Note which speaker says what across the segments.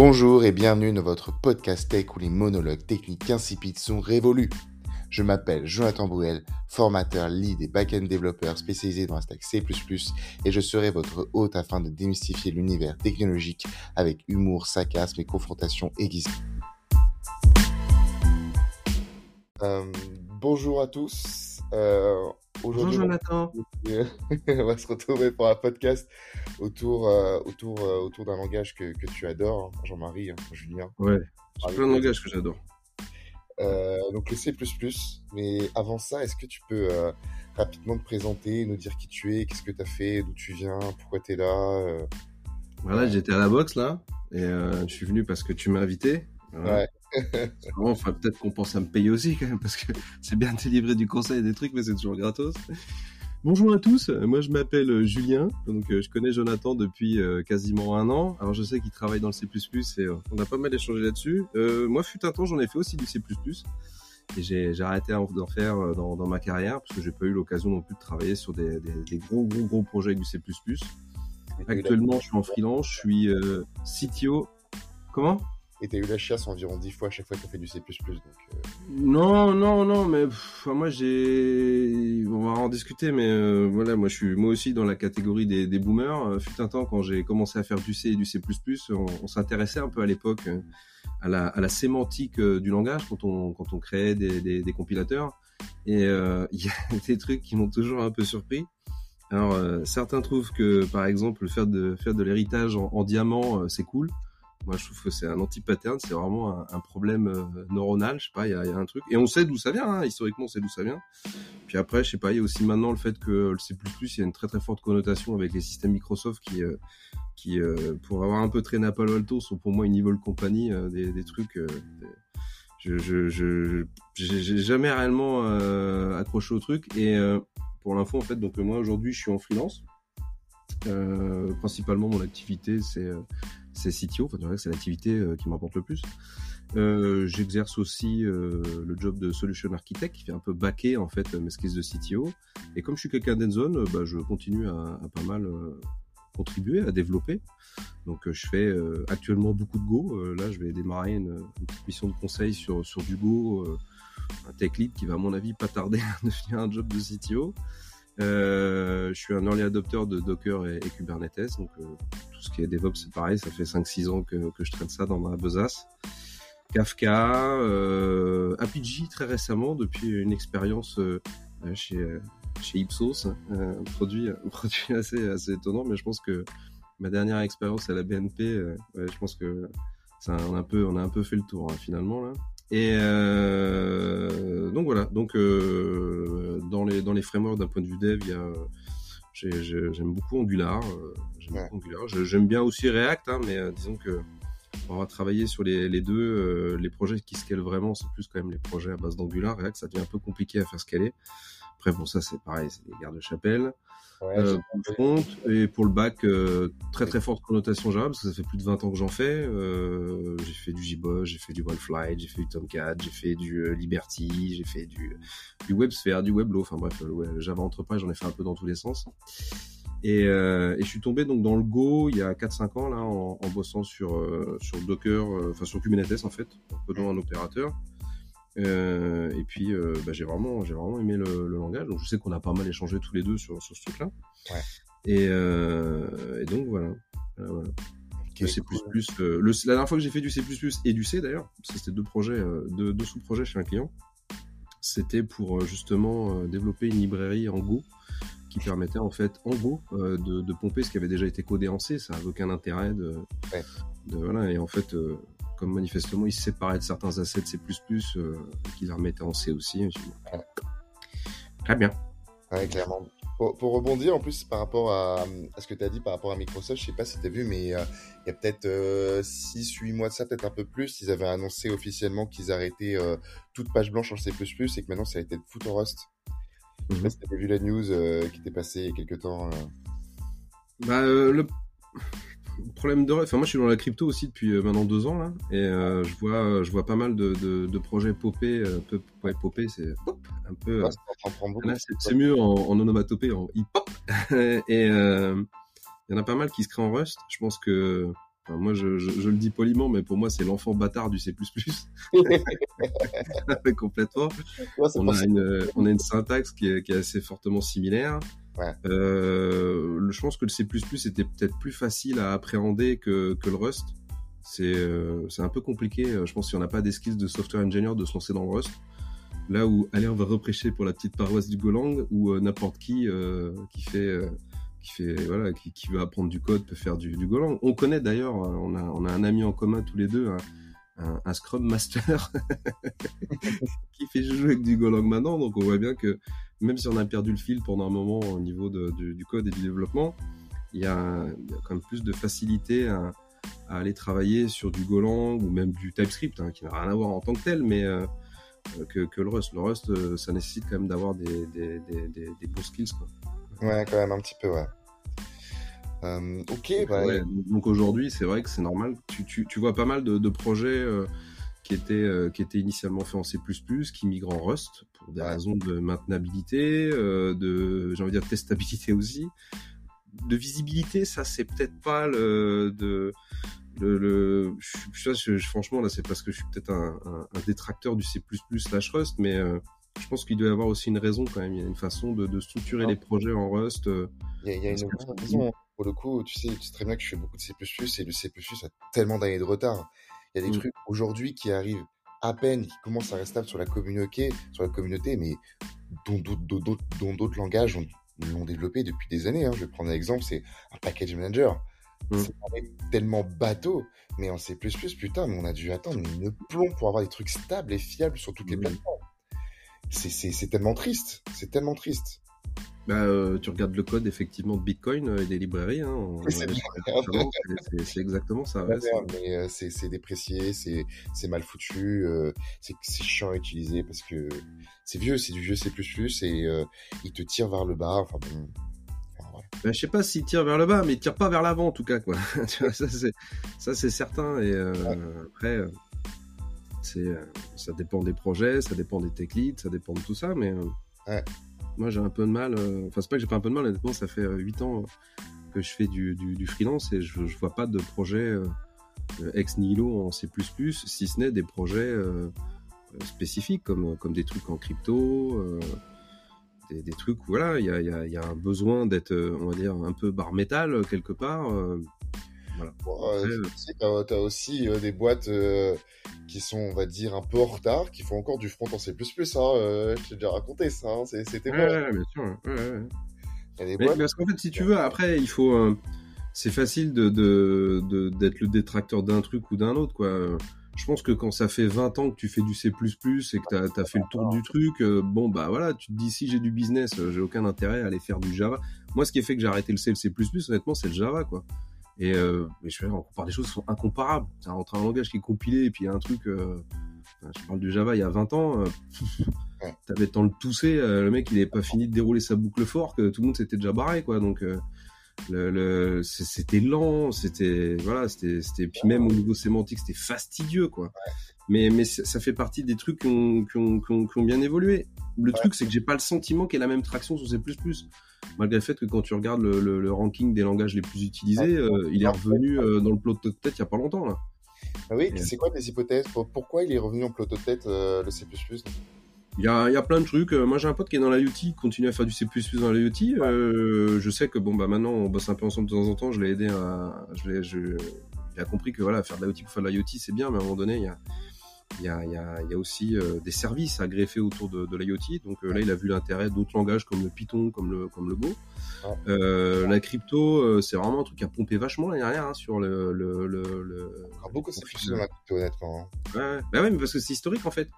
Speaker 1: Bonjour et bienvenue dans votre podcast tech où les monologues techniques insipides sont révolus. Je m'appelle Jonathan Bruel, formateur lead et back-end développeur spécialisé dans la stack C++ et je serai votre hôte afin de démystifier l'univers technologique avec humour, sarcasme et confrontation aiguisée. Euh, bonjour à tous.
Speaker 2: Euh, Bonjour Jonathan.
Speaker 1: On va se retrouver pour un podcast autour, euh, autour, euh, autour d'un langage que, que, tu adores, hein, Jean-Marie, hein, Julien.
Speaker 2: Ouais, j'ai plein de langages que j'adore.
Speaker 1: Euh, donc le C++, mais avant ça, est-ce que tu peux rapidement te présenter, nous dire qui tu es, qu'est-ce que tu as fait, d'où tu viens, pourquoi tu es là
Speaker 2: Voilà, j'étais à la boxe là, et je suis venu parce que tu m'as invité.
Speaker 1: Ouais
Speaker 2: enfin, peut-être qu'on pense à me payer aussi quand même, parce que c'est bien de délivrer du conseil et des trucs, mais c'est toujours gratos. Bonjour à tous, moi je m'appelle euh, Julien, donc euh, je connais Jonathan depuis euh, quasiment un an. Alors je sais qu'il travaille dans le C++ et on a pas mal échangé là-dessus. moi fut un temps j'en ai fait aussi du C++ et j'ai arrêté d'en faire dans, dans, ma carrière parce que j'ai pas eu l'occasion non plus de travailler sur des, des, des, gros gros gros projets avec du C++. Actuellement je suis en freelance, je suis CTO. Comment?
Speaker 1: Et t'as eu la chiasse environ 10 fois à chaque fois que t'as fait du C++. Donc, euh.
Speaker 2: Non, non, non, mais moi j'ai. On va en discuter, mais euh, voilà, moi je suis moi aussi dans la catégorie des, des boomers. Euh, fut un temps quand j'ai commencé à faire du C et du C++, on, s'intéressait un peu à l'époque à la, à la sémantique du langage quand on, quand on créait des, des, des compilateurs. Et il y a des trucs qui m'ont toujours un peu surpris. Alors certains trouvent que par exemple faire de faire de l'héritage en, en, diamant c'est cool. Moi, je trouve que c'est un anti-pattern, c'est vraiment un, problème euh, neuronal, je sais pas, il y, a, un truc. Et on sait d'où ça vient, hein, historiquement, on sait d'où ça vient. Puis après, je sais pas, il y a aussi maintenant le fait que le C++, il y a une très très forte connotation avec les systèmes Microsoft qui, euh, qui euh, pour avoir un peu traîné à Palo Alto, sont pour moi une evil company, des, trucs... je, je, je, j'ai jamais réellement accroché au truc. Et pour l'info, en fait, donc moi aujourd'hui, je suis en freelance. principalement, mon activité, c'est c'est CTO, enfin, c'est l'activité euh, qui m'apporte le plus. Euh, j'exerce aussi euh, le job de solution architect qui fait un peu baquer en fait mes skills de CTO. Et comme je suis quelqu'un d'Enzone, bah, je continue à, pas mal contribuer, à développer. Donc je fais actuellement beaucoup de Go. là, je vais démarrer une, mission de conseil sur, sur du Go, un tech lead qui va à mon avis pas tarder à devenir un job de CTO. Euh, je suis un early adopter de Docker et, Kubernetes, donc euh, tout ce qui est DevOps c'est pareil, ça fait 5-6 ans que, je traîne ça dans ma besace. Kafka, euh, Apigee très récemment, depuis une expérience euh, chez, chez Ipsos, hein, un, produit, produit assez, assez étonnant, mais je pense que ma dernière expérience à la BNP, ouais, je pense que ça, on, a un peu, on a un peu fait le tour hein, finalement là. Et euh, donc voilà, donc euh, dans les dans les frameworks d'un point de vue dev, il y a j'aime beaucoup Angular, euh, j'aime bien aussi React, hein, mais euh, disons que on va travailler sur les, les deux, euh, les projets qui scalent vraiment, c'est plus quand même les projets à base d'Angular. React, ça devient un peu compliqué à faire scaler. Après bon, ça c'est pareil, c'est des gardes-chapelles. Ouais, euh, pour le front et pour le bac, euh, très très forte connotation Java parce que ça fait plus de 20 ans que j'en fais. Euh, j'ai fait du JBoss, j'ai fait du Wildflight, j'ai fait du Tomcat, j'ai fait du Liberty, j'ai fait du, du WebSphere, du Weblo, enfin bref, le Java Enterprise, j'en ai fait un peu dans tous les sens. Et, et, je suis tombé donc dans le Go il y a 4-5 ans là en, en bossant sur sur Docker, enfin sur Kubernetes en fait, en codant un opérateur. Euh, et puis, euh, bah, j'ai vraiment, j'ai vraiment aimé le, le, langage. Donc, je sais qu'on a pas mal échangé tous les deux sur, sur ce truc-là.
Speaker 1: Ouais.
Speaker 2: Et, euh, et, donc voilà. voilà. Okay, le C++, cool. Euh, le, la dernière fois que j'ai fait du C++ et du C d'ailleurs, c'était deux projets, deux, deux sous-projets chez un client, c'était pour justement développer une librairie en Go qui permettait en fait en Go de, de, pomper ce qui avait déjà été codé en C. Ça n'avait aucun intérêt de,
Speaker 1: ouais.
Speaker 2: de, voilà. Et en fait, comme manifestement il se séparait de certains assets C++ euh, qu'il remettait en C aussi. Ouais. Très bien.
Speaker 1: Ouais, clairement. Pour, pour, rebondir en plus par rapport à, à ce que tu as dit par rapport à Microsoft, je sais pas si tu as vu, mais euh, il y a peut-être euh, 6-8 mois de ça, peut-être un peu plus, ils avaient annoncé officiellement qu'ils arrêtaient euh, toute page blanche en C++ et que maintenant ça a été de foot en Rust. Mm -hmm. Je sais pas si tu vu la news euh, qui était passée il y a quelques temps.
Speaker 2: Bah, le problème de enfin moi je suis dans la crypto aussi depuis euh, maintenant deux ans là et euh, je vois euh, je vois pas mal de, de, de projets euh, peu, ouais, popper c'est un peu
Speaker 1: ouais,
Speaker 2: euh, c'est mieux en, en onomatopée en hip hop et il y en a pas mal qui se créent en Rust je pense que moi, je, le dis poliment, mais pour moi, c'est l'enfant bâtard du C++. Complètement. on, a une, on, a une, syntaxe qui est, qui est assez fortement similaire. Euh, je pense que le C++ était peut-être plus facile à appréhender que, le Rust. C'est euh, un peu compliqué. Je pense qu'il n'y en a pas des skills de software engineer de se lancer dans le Rust. Là où, on va reprêcher pour la petite paroisse du Golang, euh, n'importe qui euh, qui fait qui fait voilà qui, veut apprendre du code peut faire du, Golang. On connaît d'ailleurs, on a, on a un ami en commun tous les deux, un, Scrum Master qui fait jouer avec du Golang maintenant. Donc on voit bien que même si on a perdu le fil pendant un moment au niveau du, code et du développement, il y, a, quand même plus de facilité à, aller travailler sur du Golang ou même du TypeScript, hein, qui n'a rien à voir en tant que tel, mais euh, que, que, le Rust. Le Rust, euh, ça nécessite quand même d'avoir des, des, des, des, bons skills. Quoi.
Speaker 1: Ouais, quand même un petit peu, ouais. Euh, ok,
Speaker 2: donc,
Speaker 1: bah,
Speaker 2: ouais, donc aujourd'hui, c'est vrai que c'est normal. Tu, tu, tu, vois pas mal de, de projets euh, qui étaient, euh, qui étaient initialement faits en C++, qui migrent en Rust pour des
Speaker 1: Ouais.
Speaker 2: raisons de maintenabilité, euh, de, j'ai envie de dire, testabilité aussi. De visibilité, ça c'est peut-être pas le, de, le, le je, je, je- franchement là c'est parce que je suis peut-être un, un, un détracteur du C++ slash Rust, mais euh, je pense qu'il doit y avoir aussi une raison quand même. Il y a une façon de, de structurer les projets en Rust. euh,
Speaker 1: Il y a, il y a une raison. Pour le coup, tu sais, tu sais très bien que je fais beaucoup de C++ et le C++ a tellement d'années de retard. Il y a des
Speaker 2: Mm.
Speaker 1: trucs aujourd'hui qui arrivent à peine, qui commencent à rester stables sur la communauté, sur la communauté, mais dont d'autres, langages ont- l'ont développé depuis des années. hein. Je vais prendre un exemple, c'est un package manager.
Speaker 2: Mm.
Speaker 1: C'est tellement bateau, mais en C++, putain, mais on a dû attendre une plomb pour avoir des trucs stables et fiables sur toutes les
Speaker 2: Mm.
Speaker 1: plateformes. C'est, c'est, c'est tellement triste. C'est tellement triste.
Speaker 2: Bah, euh, tu regardes le code effectivement de Bitcoin euh, et des librairies. Hein, on-
Speaker 1: c'est
Speaker 2: exactement ça. Ouais, c'est-
Speaker 1: euh, c'est déprécié, c'est mal foutu, euh, c'est chiant à utiliser parce que c'est vieux, c'est du vieux C++ et euh, il te tire vers le bas. Enfin bon.
Speaker 2: Bah, je sais pas s'il tire vers le bas, mais il tire pas vers l'avant en tout cas. Quoi. Ça c'est certain. Et euh, après, euh, c'est euh, ça dépend des projets, ça dépend des tech leads, ça dépend de tout ça. Mais
Speaker 1: Ouais.
Speaker 2: Moi j'ai un peu de mal. euh, Enfin c'est pas que j'ai pas un peu de mal. Honnêtement, ça fait 8 ans que je fais du, freelance et je, vois pas de projet euh, euh, ex nihilo en C++, si ce n'est des projets euh, euh, spécifiques comme comme des trucs en crypto. euh, des, trucs où voilà, il y a, un besoin d'être, euh, on va dire, un peu bar métal euh, quelque part. euh, voilà.
Speaker 1: Bon, euh, tu t'as t'as aussi euh, des boîtes euh, qui sont, on va dire, un peu en retard, qui font encore du front en C++. Hein, euh, je t'ai déjà raconté ça, hein, c'était
Speaker 2: Ouais,
Speaker 1: bon.
Speaker 2: ouais, bien sûr. ouais, ouais, Mais, parce qu'en fait, si tu veux, après, il faut. euh, c'est facile de de- de- d'être le détracteur d'un truc ou d'un autre, quoi. Euh, Je pense que quand ça fait 20 ans que tu fais du C++ et que t'as as fait le tour du truc, euh, bon, bah voilà, tu te dis si j'ai du business, euh, j'ai aucun intérêt à aller faire du Java. Moi, ce qui a fait que j'ai arrêté le C et le C++, honnêtement, c'est le Java, quoi. Et euh, mais je on compare des choses qui sont incomparables. C'est entre un langage qui est compilé et puis il y a un truc. euh, je parle du Java il y a 20 ans. euh. T'avais le temps de tousser, euh, le mec il avait pas fini de dérouler sa boucle fort, que tout le monde s'était déjà barré, quoi. Donc euh, le, le- c'était lent, c'était voilà, c'était c'était puis même au niveau sémantique c'était fastidieux, quoi. Mais mais ça fait partie des trucs qui ont, qui ont, qui ont, qui ont bien évolué. Le truc c'est que j'ai pas le sentiment qu'il y ait la même traction sur C++. Malgré le fait que quand tu regardes le, le, le ranking des langages les plus utilisés, euh, il est revenu euh, dans le plot de tête il y a pas longtemps là.
Speaker 1: Ah oui,
Speaker 2: Et-
Speaker 1: c'est quoi tes hypothèses? Pour- Pourquoi il est revenu en plateau de tête, euh, le C++
Speaker 2: Il y a, il y a plein de trucs. Euh, Moi, j'ai un pote qui est dans l'IoT, qui continue à faire du C++ dans l'IoT. Euh, je sais que bon, bah maintenant, on bosse un peu ensemble de temps en temps. Je l'ai aidé à, je, il a compris que voilà, faire de l'IoT pour faire de l'IoT, c'est bien, mais à un moment donné, il y a, il y a, il y a, il y a aussi euh, des services à greffer autour de, de l'IoT. Donc euh, là, il a vu l'intérêt d'autres langages comme le Python, comme le, comme le Go.
Speaker 1: Ouais.
Speaker 2: Euh, la crypto, euh, c'est vraiment un truc qui a pompé vachement l'année dernière hein, sur le, le, le, le-
Speaker 1: Alors, beaucoup de C++ dans la crypto, honnêtement. hein.
Speaker 2: Ouais. Bah ouais, mais parce que c'est historique en fait.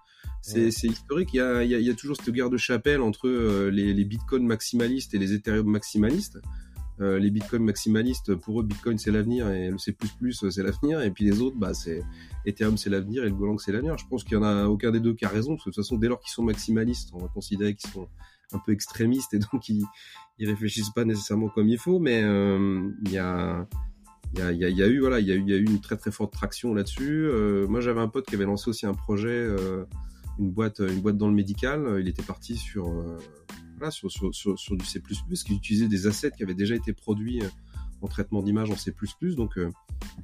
Speaker 2: C'est
Speaker 1: Ouais.
Speaker 2: c'est historique. Il y a, il y, a, il y a toujours cette guerre de chapelle entre les, les bitcoins maximalistes et les Ethereum maximalistes. Euh, les bitcoins maximalistes, pour eux, bitcoin c'est l'avenir et le C++ c'est l'avenir. Et puis les autres, bah, c'est Ethereum c'est l'avenir et le Golang c'est l'avenir. Je pense qu'il y en a aucun des deux qui a raison. Parce que de toute façon, dès lors qu'ils sont maximalistes, on va considérer qu'ils sont un peu extrémistes et donc ils, ils réfléchissent pas nécessairement comme il faut. Mais euh, il y a eu voilà il y a eu une très très forte traction là-dessus euh, moi j'avais un pote qui avait lancé aussi un projet euh, une boîte une boîte dans le médical il était parti sur euh, voilà sur, sur, sur, sur du C++ qui utilisait des assets qui avaient déjà été produits euh, en traitement d'image en C++ donc euh,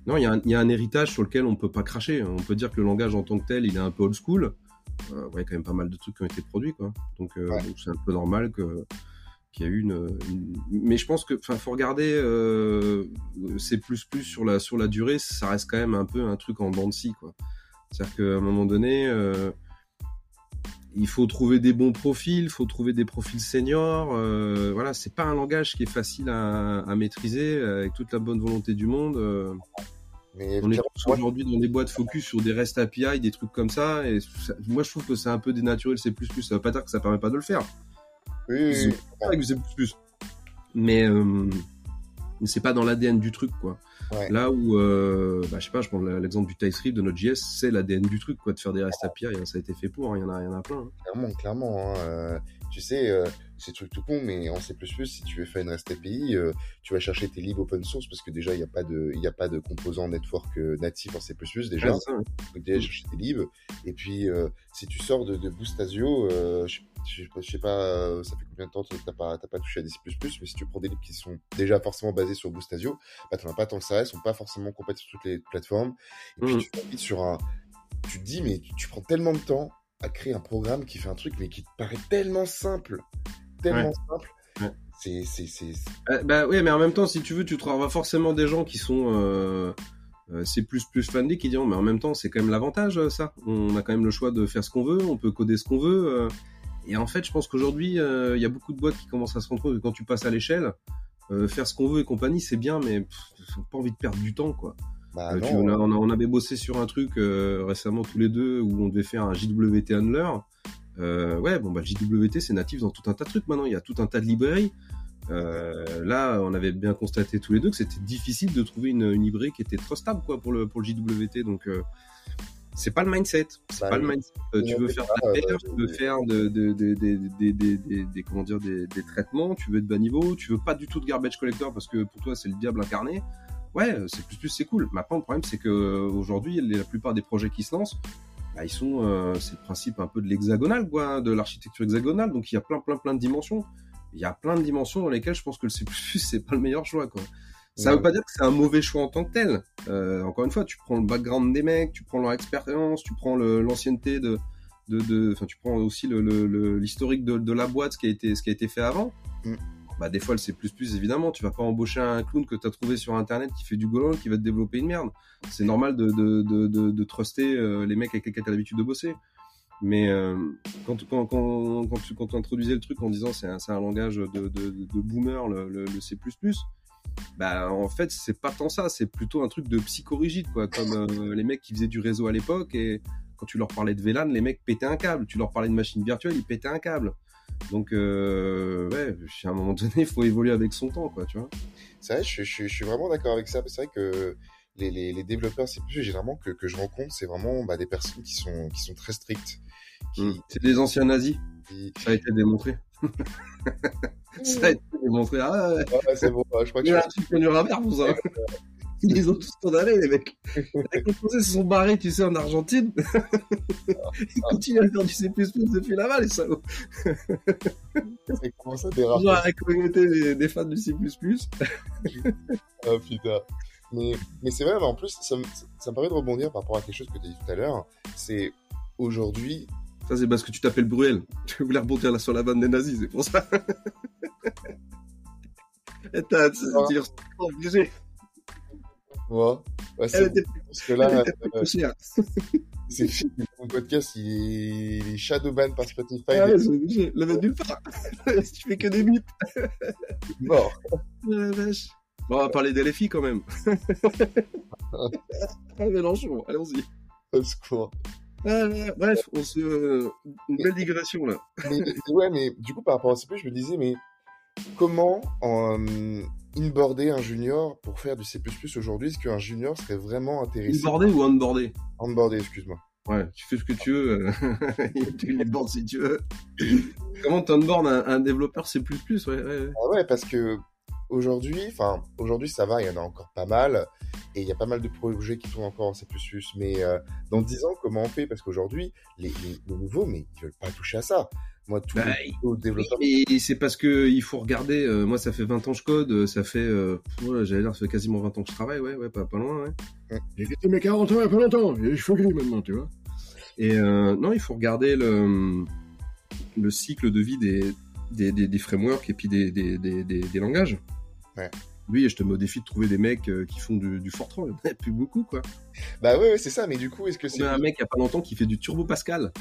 Speaker 2: Non, il y, a un héritage sur lequel on peut pas cracher. On peut dire que le langage en tant que tel, il est un peu old school. Euh, ouais, quand même pas mal de trucs qui ont été produits, quoi. Donc, euh, c'est un peu normal que qu'il y a eu une, Mais je pense que, enfin, faut regarder. Plus sur la sur la durée, ça reste quand même un peu un truc en dents de scie, quoi. C'est-à-dire qu'à un moment donné. Euh, il faut trouver des bons profils, il faut trouver des profils seniors. Euh, voilà, c'est pas un langage qui est facile à, à, maîtriser avec toute la bonne volonté du monde. Euh. Mais on est aujourd'hui dans des boîtes focus sur des REST API, des trucs comme ça. Et moi, je trouve que c'est un peu dénaturé le C++. Ça veut pas dire que ça permet pas de le faire.
Speaker 1: Oui, oui,
Speaker 2: oui. C++. Mais euh, c'est pas dans l'ADN du truc, quoi. Là où, euh, bah, je sais pas, je prends l'exemple du TypeScript de Node.js, c'est l'ADN du truc, quoi, de faire des REST API. Ça a été fait pour. Hein, il y en a, y en a plein. Hein.
Speaker 1: Clairement, clairement. Hein, euh, tu sais, euh, c'est truc tout con, mais en C++, si tu veux faire une REST API, euh, tu vas chercher tes libs open source parce que déjà, il n'y a pas de, il a pas de composant network euh, natif en C++, déjà. Ah, ça, Donc, déjà, chercher tes libs. Et puis, si tu sors de, de Boostasio, je, je, sais pas, ça fait combien de temps que t'as pas, pas touché à des C++, mais si tu prends des libs qui sont déjà forcément basés sur Boostasio, bah, t'en as pas tant que ça, ils sont pas forcément compatibles sur toutes les plateformes. Et puis, mmh. tu sur un, tu te dis, mais tu prends tellement de temps à créer un programme qui fait un truc, mais qui te paraît tellement simple, tellement simple. C'est, c'est, c'est.
Speaker 2: Euh, bah oui, mais en même temps, si tu veux, tu trouveras forcément des gens qui sont. Euh, euh, c'est plus plus friendly qui diront mais en même temps c'est quand même l'avantage ça on a quand même le choix de faire ce qu'on veut on peut coder ce qu'on veut et en fait je pense qu'aujourd'hui il y a beaucoup de boîtes qui commencent à se rendre compte que quand tu passes à l'échelle faire ce qu'on veut et compagnie c'est bien mais pff, pas envie de perdre du temps quoi bah, euh, on, avait bossé sur un truc euh, récemment tous les deux où on devait faire un JWT handler. Euh, ouais, bon bah JWT c'est natif dans tout un tas de trucs maintenant. Il y a tout un tas de librairies. là, on avait bien constaté tous les deux que c'était difficile de trouver une, librairie qui était trop stable quoi pour le pour le JWT. Donc c'est pas le mindset. C'est bah, pas le mindset. tu veux faire de la paire, tu veux faire de, de, de, des, comment dire, des, des, traitements, tu veux être bas niveau, tu veux pas du tout de garbage collector parce que pour toi c'est le diable incarné ouais, c'est plus plus c'est cool. Maintenant, le problème, c'est que aujourd'hui, la plupart des projets qui se lancent, bah, ils sont, euh, c'est le principe un peu de l'hexagonal, quoi, de l'architecture hexagonale. Donc, il y a plein, plein, plein de dimensions. Il y a plein de dimensions dans lesquelles je pense que le C++ c'est pas le meilleur choix, quoi. Ça veut pas dire que c'est un mauvais choix en tant que tel. Euh, encore une fois, tu prends le background des mecs, tu prends leur expérience, tu prends l'ancienneté de, de, enfin, tu prends aussi l'historique le, de, de, la boîte, ce qui a été, ce qui a été fait avant. Mm bah des fois le C++ évidemment, tu vas pas embaucher un clown que tu as trouvé sur internet qui fait du Golang qui va te développer une merde. C'est normal de, de, de, de, de truster euh, les mecs avec lesquels tu l'habitude de bosser. Mais euh, quand, quand, quand, quand, tu, quand introduisais le truc en disant c'est un, un langage de, de, de boomer, le, le, le, C++, bah en fait c'est pas tant ça, c'est plutôt un truc de psychorigide quoi, comme euh, les mecs qui faisaient du réseau à l'époque et quand tu leur parlais de VLAN, les mecs pétaient un câble. Tu leur parlais de machine virtuelle, ils pétaient un câble. Donc, euh, ouais, à un moment donné, il faut évoluer avec son temps, quoi, tu vois.
Speaker 1: C'est vrai, je, je, je, suis vraiment d'accord avec ça. C'est vrai que les, les, les développeurs c'est plus généralement que, que je rencontre, c'est vraiment bah, des personnes qui sont, qui sont très strictes. Qui...
Speaker 2: Mmh. C'est des anciens nazis. Ça a été démontré. ça a été démontré. Ah, ouais.
Speaker 1: ouais c'est bon, je crois que
Speaker 2: Il y a un truc connu à pour ça. Ils ont tous condamnés, les mecs. Les composés se sont barrés, tu sais, en Argentine. Ils continuent à faire du C++ depuis là-bas, les salauds.
Speaker 1: C'est comment ça
Speaker 2: Genre la communauté des, des, fans du C++.
Speaker 1: oh putain. Mais, mais c'est vrai, mais en plus, ça, ça me permet de rebondir par rapport à quelque chose que tu as dit tout à l'heure. C'est aujourd'hui.
Speaker 2: Ça, c'est parce que tu t'appelles Bruel. Tu voulais rebondir là sur la vanne des nazis, c'est pour ça. Et t'as, tu obligé.
Speaker 1: Ouais. ouais c'est parce que là, euh, c'est fini. Mon podcast, il est, shadowban par Spotify.
Speaker 2: Ah ouais, c'est obligé. Le mettre nulle part. tu fais que des mythes.
Speaker 1: Mort.
Speaker 2: la vache. Bon, on va parler d'LFI quand même. ah, Mélenchon, allons-y.
Speaker 1: Au secours.
Speaker 2: Ah, bref, on se... Euh, une belle digression là.
Speaker 1: mais, ouais, mais du coup, par rapport à CP, je me disais, mais comment en, inboarder un junior pour faire du C++ aujourd'hui Est-ce qu'un junior serait vraiment intéressé
Speaker 2: Inboarder ou onboarder
Speaker 1: Onboarder, excuse-moi.
Speaker 2: Ouais, tu fais ce que tu veux. tu les si tu veux. Comment tu onboardes un, un, développeur C++ ouais, ouais, ouais.
Speaker 1: Ah ouais, parce que aujourd'hui, enfin, aujourd'hui ça va, il y en a encore pas mal. Et il y a pas mal de projets qui tournent encore en C++. Mais euh, dans 10 ans, comment on fait? Parce qu'aujourd'hui, les, les, les, nouveaux, mais ils veulent pas toucher à ça. Moi, tout
Speaker 2: Bah,
Speaker 1: le développeur.
Speaker 2: Et c'est parce que il faut regarder. euh, moi, ça fait 20 ans que je code. Ça fait, euh, ouais, j'allais dire, ça fait quasiment 20 ans que je travaille. Ouais, ouais, pas, pas loin. Ouais.
Speaker 3: J'ai fêté mes 40 ans il y a pas longtemps, cheveux gris maintenant, tu vois.
Speaker 2: Et euh, non, il faut regarder le, le cycle de vie des, des, des, des frameworks et puis des, des, des, des, des langages.
Speaker 1: Ouais.
Speaker 2: Oui, je te mets au défi de trouver des mecs euh, qui font du, du Fortran. Il n'y en a plus beaucoup, quoi.
Speaker 1: Bah ouais, ouais, c'est ça. Mais du coup, est-ce que
Speaker 2: On
Speaker 1: c'est.
Speaker 2: a un mec il n'y a pas longtemps qui fait du Turbo Pascal.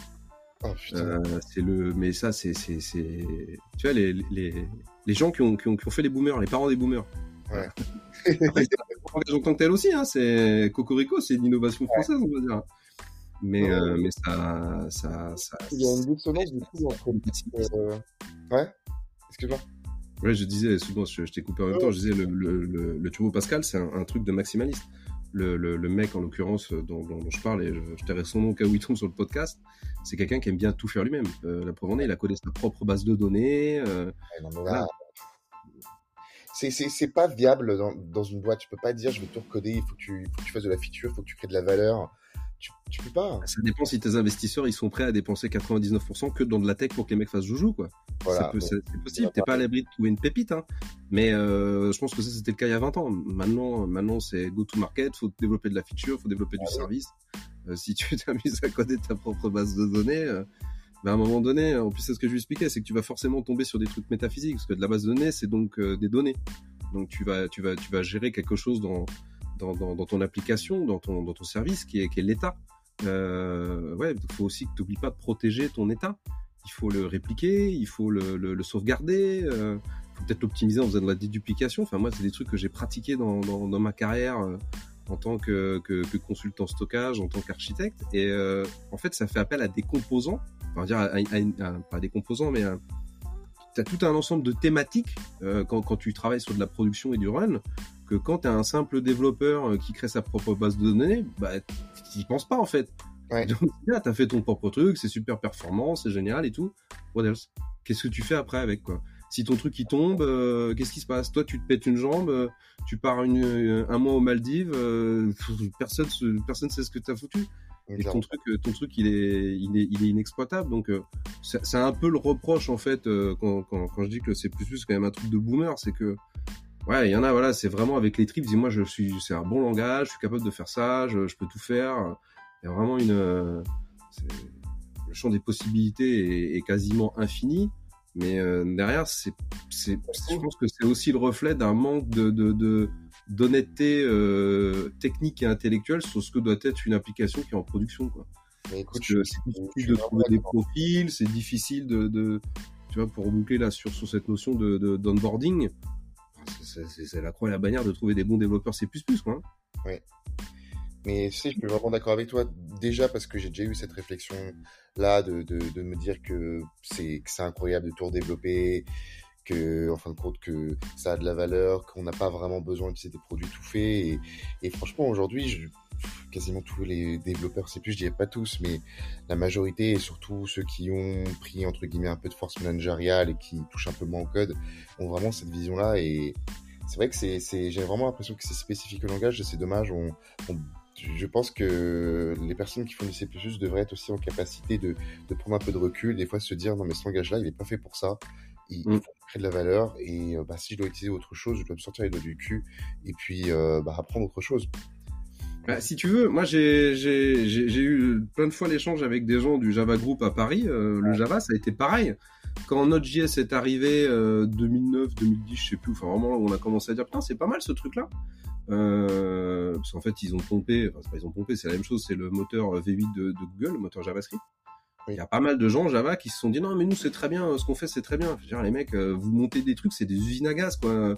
Speaker 1: Oh.
Speaker 2: Euh, c'est le, mais ça, c'est, tu vois, les, les, les gens qui ont, qui ont, qui ont fait les boomers, les parents des boomers.
Speaker 1: Ouais.
Speaker 2: Après, en tant que tel aussi, hein. C'est Cocorico, c'est une innovation française, on va dire. Mais,
Speaker 1: Ouais.
Speaker 2: euh, mais ça, ça, ça.
Speaker 1: Il y a une dissonance du coup entre. euh, Ouais Excuse-moi.
Speaker 2: Ouais, je disais, souvent, je, je t'ai coupé en même temps, je disais, le, le, le, le Turbo Pascal, c'est un, un truc de maximaliste. Le, le, le mec, en l'occurrence, dont, dont, dont je parle, et je, je tairai son nom au cas où il tombe sur le podcast, c'est quelqu'un qui aime bien tout faire lui-même. Euh, la preuve en est, il a codé sa propre base de données. euh,
Speaker 1: non, mais
Speaker 2: Voilà.
Speaker 1: là, C'est, c'est, c'est pas viable dans, dans une boîte. Tu peux pas dire je vais tout recoder, il faut que tu, faut que tu fasses de la feature, il faut que tu crées de la valeur. Tu, tu peux pas.
Speaker 2: Ça dépend si tes investisseurs ils sont prêts à dépenser 99% que dans de la tech pour que les mecs fassent joujou quoi.
Speaker 1: Voilà.
Speaker 2: c'est possible. T'es pas à l'abri de trouver une pépite, hein. Mais euh, je pense que ça c'était le cas il y a 20 ans. Maintenant, maintenant c'est go to market. Faut développer de la feature, faut développer du
Speaker 1: Ah
Speaker 2: service. Euh, si tu t'amuses à coder ta propre base de données, euh, ben, à un moment donné, en plus c'est ce que je lui expliquais, c'est que tu vas forcément tomber sur des trucs métaphysiques parce que de la base de données c'est donc euh, des données. Donc tu vas, tu vas, tu vas gérer quelque chose dans dans, ton application, dans ton, service qui est, l'état. Euh, ouais, il faut aussi que tu n'oublies pas de protéger ton état. Il faut le répliquer, il faut le, sauvegarder, il euh, faut peut-être l'optimiser en faisant de la déduplication. Enfin, moi, c'est des trucs que j'ai pratiqués dans, ma carrière euh, en tant que, consultant stockage, en tant qu'architecte. Et en fait, ça fait appel à des composants, enfin, dire pas des composants, mais tu as tout un ensemble de thématiques quand, quand tu travailles sur de la production et du run que quand tu as un simple développeur euh, qui crée sa propre base de données, bah, tu n'y penses pas en fait.
Speaker 1: Ouais.
Speaker 2: Donc, là, tu as fait ton propre truc, c'est super performant, c'est génial et tout. What else? Qu'est-ce que tu fais après avec quoi? Si ton truc il tombe, euh, qu'est-ce qui se passe? Toi, tu te pètes une jambe, euh, tu pars une, euh, un mois aux Maldives, personne personne sait ce que tu as foutu. Et ton truc, ton truc, il est, il est, il est inexploitable. Donc, c'est un peu le reproche en fait quand, quand, quand je dis que le C++ c'est quand même un truc de boomer, c'est que Ouais, il y en a, voilà, c'est vraiment avec les tripes. Dis moi, je suis, c'est un bon langage, je suis capable de faire ça, je, je peux tout faire. Il y a vraiment une, euh, le champ des possibilités est, est quasiment infini. Mais euh, derrière, c'est, c'est, je pense que c'est aussi le reflet d'un manque de, de, de d'honnêteté euh, technique et intellectuelle sur ce que doit être une application qui est en production, quoi.
Speaker 1: Mais écoute,
Speaker 2: c'est difficile de trouver des profils, c'est difficile de, de, tu vois, pour boucler là sur, sur cette notion de, de d'onboarding c'est la croix et la bannière de trouver des bons développeurs C++, quoi.
Speaker 1: Oui. Mais tu sais, je suis vraiment d'accord avec toi, déjà parce que j'ai déjà eu cette réflexion-là de, de, me dire que c'est incroyable de tout redévelopper, que, en fin de compte, que ça a de la valeur, qu'on n'a pas vraiment besoin d'utiliser des produits tout faits. Et, et franchement, aujourd'hui, je, quasiment tous les développeurs C++, je dirais pas tous, mais la majorité, et surtout ceux qui ont pris, entre guillemets, un peu de force managériale et qui touchent un peu moins au code, ont vraiment cette vision-là. Et c'est vrai que c'est, j'ai vraiment l'impression que c'est spécifique au langage, et c'est dommage. On, on, je pense que les personnes qui font du C++ devraient être aussi en capacité de, de prendre un peu de recul, des fois se dire, non, mais ce langage-là, il est pas fait pour ça. Il, mm. faut créer de la valeur, et bah, si je dois utiliser autre chose, je dois me sortir les doigts du cul, et puis euh, bah, apprendre autre chose.
Speaker 2: Bah, si tu veux, moi j'ai eu plein de fois l'échange avec des gens du Java Group à Paris. Euh, le Java, ça a été pareil. Quand Node.js est arrivé euh, 2009, 2010, je sais plus, enfin vraiment on a commencé à dire putain c'est pas mal ce truc-là. Euh, parce qu'en fait ils ont pompé, enfin pas ils ont pompé, c'est la même chose, c'est le moteur V8 de, de, Google, le moteur JavaScript. Il y a pas mal de gens Java qui se sont dit non mais nous c'est très bien, ce qu'on fait c'est très bien. Je veux dire les mecs, euh, vous montez des trucs, c'est des usines à gaz quoi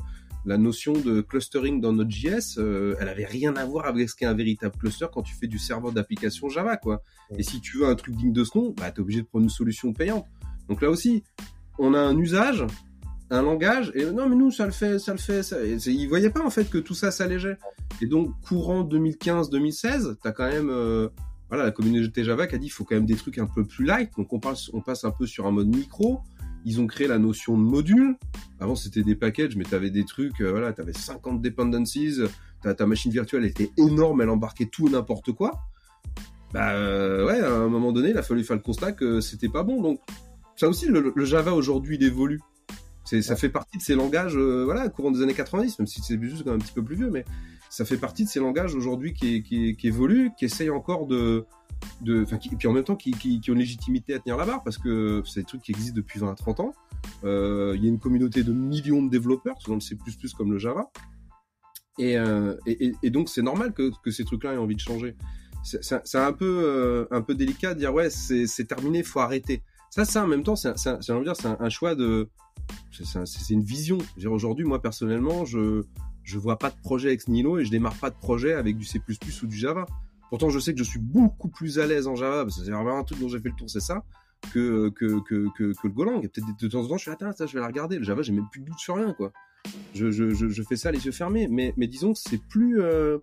Speaker 2: la notion de clustering dans Node.js, euh, elle avait rien à voir avec ce qu'est un véritable cluster quand tu fais du serveur d'application Java, quoi. Et si tu veux un truc digne de ce nom, bah, t'es obligé de prendre une solution payante. Donc là aussi, on a un usage, un langage, et non, mais nous, ça le fait, ça le fait, ça... ils voyaient pas, en fait, que tout ça s'allégeait. Et donc, courant 2015-2016, t'as quand même, euh, voilà, la communauté Java qui a dit, il faut quand même des trucs un peu plus light. Donc, on passe, on passe un peu sur un mode micro ils ont créé la notion de module. Avant, c'était des packages, mais tu avais des trucs, euh, voilà, tu avais 50 dependencies, ta, ta machine virtuelle était énorme, elle embarquait tout et n'importe quoi. Bah euh, ouais, à un moment donné, il a fallu faire le constat que c'était pas bon. Donc, ça aussi, le, Java aujourd'hui, il évolue. C'est, ça fait partie de ces langages, euh, voilà, courant des années 90, même si c'est juste quand même un petit peu plus vieux, mais ça fait partie de ces langages aujourd'hui qui, qui, qui évoluent, qui essayent encore de, de, et puis en même temps qui, qui, qui, ont une légitimité à tenir la barre parce que c'est des trucs qui existent depuis 20 à 30 ans. Euh, il y a une communauté de millions de développeurs, selon le C++ comme le Java. Et, euh, et, donc c'est normal que, que ces trucs-là aient envie de changer. C'est un peu euh, un peu délicat de dire ouais c'est terminé, faut arrêter. Ça, ça en même temps, c'est un, un, un, choix de, c'est une vision. Aujourd'hui, moi personnellement, je je vois pas de projet ex nihilo et je démarre pas de projet avec du C++ ou du Java. Pourtant, je sais que je suis beaucoup plus à l'aise en Java parce que c'est vraiment un truc dont j'ai fait le tour, c'est ça, que que, que, que, le Golang. Et peut-être de temps en temps, je suis là, ça, je vais la regarder. Le Java, j'ai même plus de doute sur rien, quoi. Je, je, je, fais ça les yeux fermés, mais mais disons que c'est plus euh,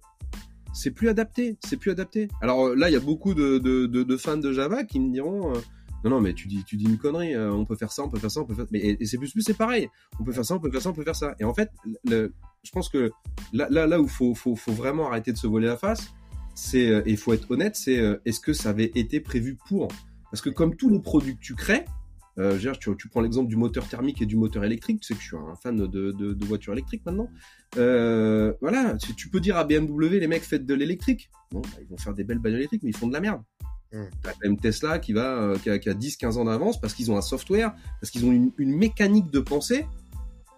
Speaker 2: c'est plus adapté, c'est plus adapté. Alors là, il y a beaucoup de, de, fans de Java qui me diront. Euh, non, non, mais tu dis, tu dis une connerie. Euh, on peut faire ça, on peut faire ça, on peut faire. Mais et, c'est plus plus, c'est pareil. On peut faire ça, on peut faire ça, on peut faire ça. Et en fait, le, je pense que là, là, là où faut, faut, faut vraiment arrêter de se voler la face, c'est euh, et il faut être honnête, c'est euh, est-ce que ça avait été prévu pour? Parce que comme tous les produits que tu crées, euh, tu, tu, prends l'exemple du moteur thermique et du moteur électrique, tu sais que je suis un fan de, de, voitures électriques maintenant. Voilà, tu, tu, peux dire à BMW, les mecs faites de l'électrique. Bon, bah, ils vont faire des belles bagnoles électriques, mais ils font de la merde. Mmh. Même Tesla qui va, euh, a, qui a 10-15 ans d'avance parce qu'ils ont un software, parce qu'ils ont une, mécanique de pensée.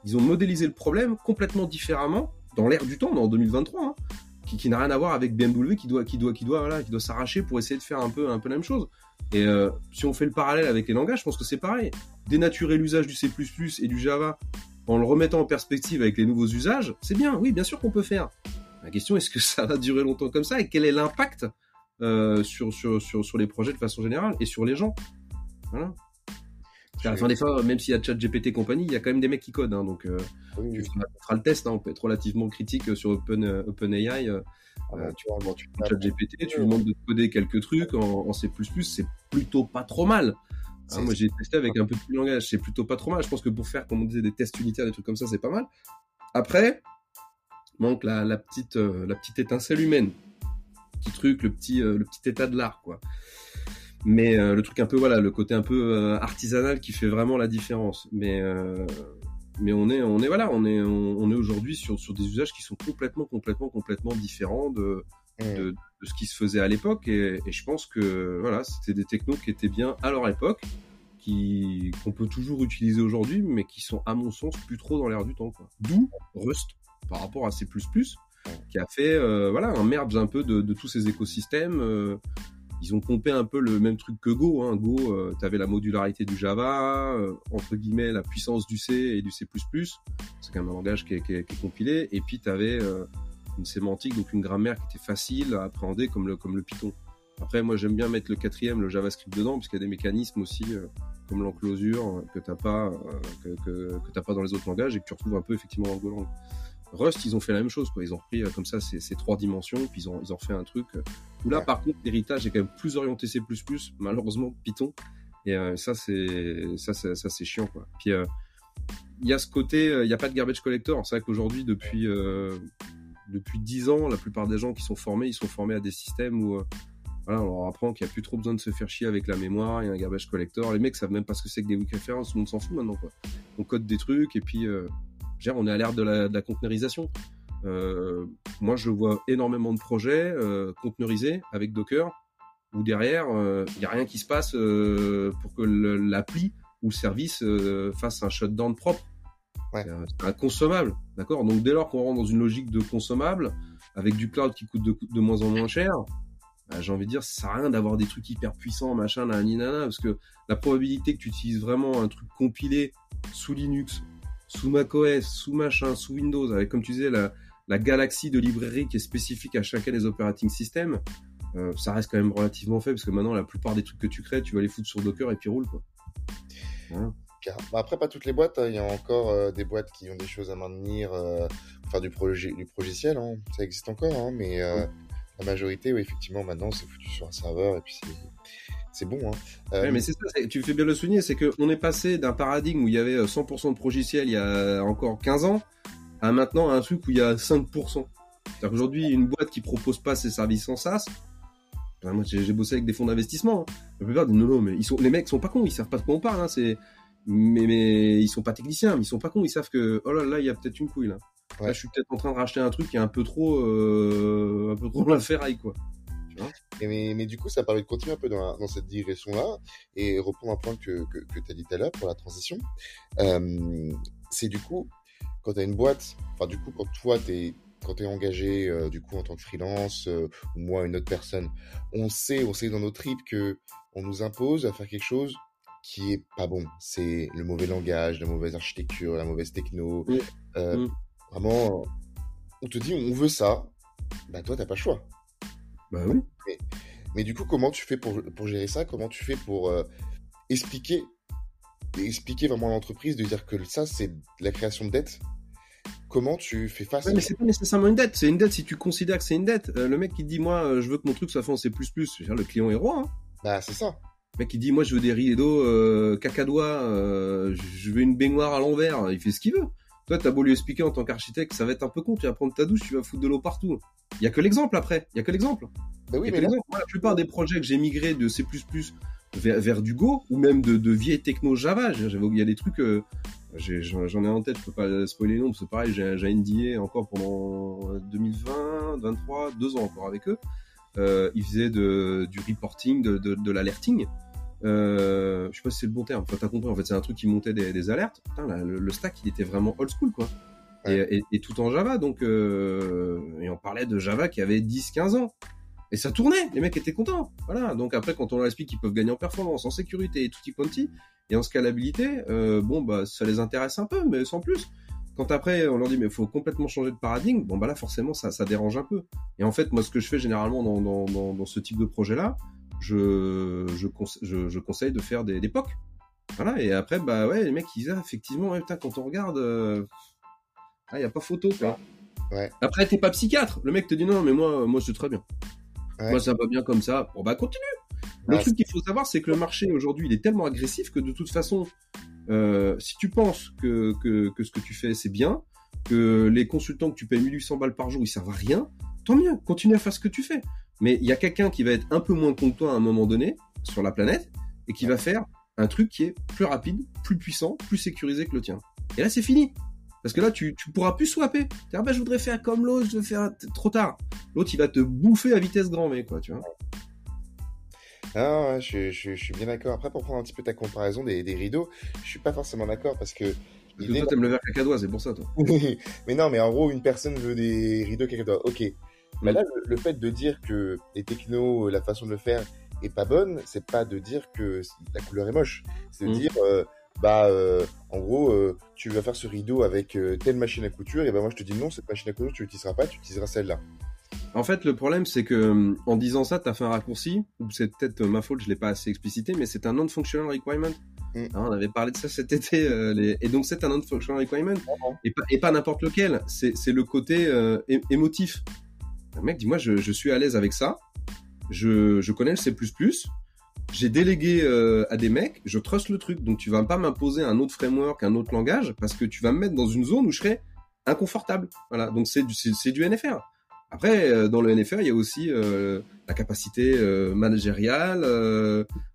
Speaker 2: Ils ont modélisé le problème complètement différemment dans l'air du temps, en 2023. Hein qui, qui n'a rien à voir avec BMW qui doit, qui doit, qui doit, voilà, qui doit s'arracher pour essayer de faire un peu, un peu la même chose. Et euh, si on fait le parallèle avec les langages, je pense que c'est pareil. Dénaturer l'usage du C++ et du Java en le remettant en perspective avec les nouveaux usages, c'est bien. Oui, bien sûr qu'on peut faire. La question est-ce que ça va durer longtemps comme ça et quel est l'impact euh, sur, sur, sur, sur les projets de façon générale et sur les gens. Voilà. À la fin des fois, même s'il y a ChatGPT et compagnie, il y a quand même des mecs qui codent. Hein, donc, euh, tu, feras, le test. Hein, on peut être relativement critique sur Open, euh, OpenAI. Euh, ah bah, tu vois, tu ChatGPT, tu lui demandes de coder quelques trucs en, C++, c'est plutôt pas trop mal. Hein, moi, j'ai testé avec un peu de langage, c'est plutôt pas trop mal. Je pense que pour faire, comme on disait, des tests unitaires, des trucs comme ça, c'est pas mal. Après, manque la, la petite, la petite étincelle humaine, petit truc, le petit, le petit état de l'art, quoi. Mais euh, le truc un peu voilà le côté un peu euh, artisanal qui fait vraiment la différence. Mais euh, mais on est on est voilà on est on, est aujourd'hui sur sur des usages qui sont complètement complètement complètement différents de mm. de, de, ce qui se faisait à l'époque. Et, et, je pense que voilà c'était des technos qui étaient bien à leur époque qui qu'on peut toujours utiliser aujourd'hui mais qui sont à mon sens plus trop dans l'air du temps d'où Rust par rapport à C++ qui a fait voilà un merge un peu de, de tous ces écosystèmes ils ont pompé un peu le même truc que Go. Hein. Go, euh, tu avais la modularité du Java, euh, entre guillemets la puissance du C et du C++. C'est quand même un langage qui est, qui est, compilé. Et puis tu avais euh, une sémantique, donc une grammaire qui était facile à appréhender comme le, comme le Python. Après, moi j'aime bien mettre le quatrième, le JavaScript dedans, parce qu'il y a des mécanismes aussi comme l'enclosure que t'as pas que, que, que pas dans les autres langages et que tu retrouves un peu effectivement dans Golang. Rust, ils ont fait la même chose. Quoi. Ils ont repris euh, comme ça ces, ces, trois dimensions, puis ils ont, ils ont fait un truc euh, où là, par contre, l'héritage est quand même plus orienté C++, malheureusement Python. Et euh, ça, c'est ça, ça, ça c'est chiant. Quoi. Puis il y a ce côté, il n'y a pas de garbage collector. C'est vrai qu'aujourd'hui, depuis depuis 10 ans, la plupart des gens qui sont formés, ils sont formés à des systèmes où voilà, on leur apprend qu'il n'y a plus trop besoin de se faire chier avec la mémoire, il y a un garbage collector. Les mecs savent même pas ce que c'est que des weak references, tout le monde s'en fout maintenant. Quoi. On code des trucs et puis on est à l'ère de la, de la conteneurisation. Euh, moi, je vois énormément de projets euh, conteneurisés avec Docker, où derrière, il euh, n'y a rien qui se passe euh, pour que l'appli ou le service euh, fasse un shutdown propre. Ouais. C'est un consommable, d'accord? Donc dès lors qu'on rentre dans une logique de consommable, avec du cloud qui coûte de, de moins en moins cher, bah, j'ai envie de dire, ça sert à rien d'avoir des trucs hyper puissants, machin, nanana, parce que la probabilité que tu utilises vraiment un truc compilé sous Linux sous macOS, sous machin, sous Windows, avec comme tu disais la, la galaxie de librairies qui est spécifique à chacun des operating systems, euh, ça reste quand même relativement faible parce que maintenant la plupart des trucs que tu crées, tu vas les foutre sur Docker et puis roule quoi.
Speaker 1: Bah, après, pas toutes les boîtes. Hein. Il y a encore euh, des boîtes qui ont des choses à maintenir, euh, faire du, projet, du progiciel. Hein. Ça existe encore, hein, mais euh, la majorité, oui, effectivement, maintenant, c'est foutu sur un serveur et puis c'est bon. Hein.
Speaker 2: Euh, mais c'est ça, tu fais bien le souligner, c'est qu'on est passé d'un paradigme où il y avait 100% euh, de progiciel il y a encore 15 ans à maintenant un truc où il y a 5%. C'est-à-dire qu'aujourd'hui, une boîte qui propose pas ses services en SaaS, Enfin, moi, j'ai j'ai bossé avec des fonds d'investissement. hein. La plupart disent non, non, mais ils sont, les mecs sont pas cons, ils savent pas de quoi on parle. Hein, c'est, mais, mais ils sont pas techniciens, mais ils sont pas cons, ils savent que oh là là, il y a peut-être une couille là.
Speaker 1: Ouais.
Speaker 2: Là, je suis peut-être en train de racheter un truc qui est un peu trop, euh, un peu trop la ferraille quoi.
Speaker 1: Et mais, mais du coup, ça permet de continuer un peu dans, la- dans cette direction-là et reprendre un point que, que, que tu as dit tout à l'heure pour la transition. Euh, c'est du coup, quand tu as une boîte, enfin, du coup, quand toi, t'es quand tu es engagé euh, du coup en tant que freelance euh, ou moi une autre personne, on sait, on sait dans nos tripes que on nous impose à faire quelque chose qui est pas bon. C'est le mauvais langage, la mauvaise architecture, la mauvaise techno. Euh,
Speaker 2: Mm.
Speaker 1: Vraiment, on te dit on veut ça, bah toi t'as pas le choix.
Speaker 2: Bah oui.
Speaker 1: Mais du coup, comment tu fais pour, pour gérer ça? Comment tu fais pour euh, expliquer, expliquer vraiment à l'entreprise de dire que ça, c'est la création de dette Comment tu fais face
Speaker 2: Ouais, mais c'est pas nécessairement une dette. C'est une dette si tu considères que c'est une dette. Euh, le mec qui dit moi, euh, je veux que mon truc soit fait en C++, dire, le client est roi. Hein.
Speaker 1: Bah, c'est ça.
Speaker 2: Le mec qui dit moi je veux des rideaux euh, cacadois, je veux une baignoire à l'envers, il fait ce qu'il veut. Toi t'as beau lui expliquer en tant qu'architecte, ça va être un peu con, tu vas prendre ta douche, tu vas foutre de l'eau partout. Il y a que l'exemple après, il y a que l'exemple.
Speaker 1: Bah oui, mais là.
Speaker 2: Moi, la plupart des projets que j'ai migré de C++ vers, vers du Go ou même de, de vieilles techno Java, il y a des trucs euh, j'en ai en tête, je peux pas spoiler les noms, parce que pareil, j'ai NDA encore pendant 2020, 23, deux ans encore avec eux. Euh, ils faisaient de, du reporting, de l'alerting. Euh, je sais pas si c'est le bon terme. Enfin, t'as compris. En fait, c'est un truc qui montait des, des alertes. Putain, là, le, le stack, il était vraiment old school, quoi. Et, et, et tout en Java. Donc, euh, et on parlait de Java qui avait 10-15 ans. Et ça tournait. Les mecs étaient contents. Voilà. Donc après, quand on leur explique qu'ils peuvent gagner en performance, en sécurité et tutti quanti, et en scalabilité, euh, bon, bah, ça les intéresse un peu, mais sans plus. Quand après, on leur dit, mais il faut complètement changer de paradigme, bon, bah là, forcément, ça, ça dérange un peu. Et en fait, moi, ce que je fais généralement dans, dans, dans, dans ce type de projet-là, je, je, conse- je, je conseille de faire des, des POC. Voilà, et après, bah ouais, les mecs, ils disent, ah, effectivement, ouais, putain, quand on regarde, euh, ah, y a pas photo, quoi.
Speaker 1: Ouais.
Speaker 2: Après, t'es pas psychiatre. Le mec te dit, non, mais moi, moi, c'est très bien.
Speaker 1: Ouais.
Speaker 2: Moi, ça va bien comme ça. Bon, bah, continue. Le truc qu'il faut savoir, c'est que le marché aujourd'hui, il est tellement agressif que de toute façon, euh, si tu penses que, que, que ce que tu fais, c'est bien, que les consultants que tu payes 1800 balles par jour, ils servent à rien, tant mieux, continue à faire ce que tu fais. Mais il y a quelqu'un qui va être un peu moins con que toi à un moment donné, sur la planète, et qui va faire un truc qui est plus rapide, plus puissant, plus sécurisé que le tien. Et là, c'est fini. Parce que là, tu, tu pourras plus swapper. Tu ah bah, je voudrais faire comme l'autre, je veux faire trop tard. L'autre, il va te bouffer à vitesse grand V, quoi, tu vois.
Speaker 1: Ah, je, je, je suis bien d'accord. Après, pour prendre un petit peu ta comparaison des, des rideaux, je suis pas forcément d'accord parce que.
Speaker 2: Parce que toi, t'aimes le verre cacadois, c'est pour ça, toi.
Speaker 1: mais non, mais en gros, une personne veut des rideaux cacadois. Ok. Mais là, le, le fait de dire que les technos, la façon de le faire est pas bonne, c'est pas de dire que la couleur est moche. C'est de
Speaker 2: Mm.
Speaker 1: dire, euh, bah, euh, en gros, euh, tu vas faire ce rideau avec euh, telle machine à couture, et ben moi je te dis non, cette machine à couture, tu l'utiliseras pas, tu utiliseras celle-là.
Speaker 2: En fait, le problème, c'est que euh, en disant ça, t'as fait un raccourci, ou c'est peut-être ma faute, je l'ai pas assez explicité, mais c'est un non-functional requirement.
Speaker 1: Mm.
Speaker 2: Hein, on avait parlé de ça cet été, euh, les- et donc c'est un non-functional requirement, et pas, et pas n'importe lequel, c'est le côté euh, émotif. Le mec dit, moi, je, suis à l'aise avec ça, je, connais le C++, j'ai délégué euh, à des mecs, je trust le truc, donc tu vas pas m'imposer un autre framework, un autre langage, parce que tu vas me mettre dans une zone où je serai inconfortable. Voilà, donc c'est du, NFR. Après, euh, dans le NFR, il y a aussi euh, la capacité managériale,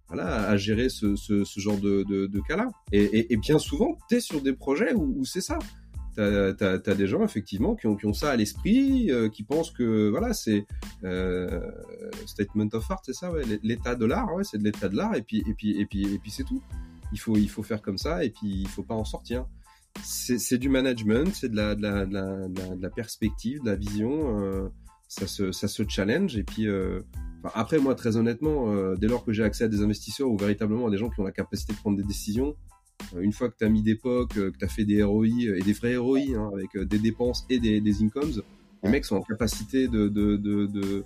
Speaker 2: voilà, à gérer ce, genre de, cas-là. Et, bien souvent, tu es sur des projets où c'est ça. T'as as, des gens effectivement qui ont, qui ont ça à l'esprit, euh, qui pensent que voilà c'est euh, statement of art, c'est ça, ouais, l'état de l'art, ouais, c'est de l'état de l'art, et puis et puis et puis et puis c'est tout. Il faut il faut faire comme ça, et puis il faut pas en sortir. C'est du management, c'est de la de la, de la perspective, de la vision. Euh, ça se ça se challenge, et puis après moi très honnêtement, dès lors que j'ai accès à des investisseurs ou véritablement à des gens qui ont la capacité de prendre des décisions une fois que tu as mis des POC, euh, que tu as fait des ROI euh, et des vrais ROI hein, avec euh, des dépenses et des, des incomes, les mecs sont en capacité de, de, de,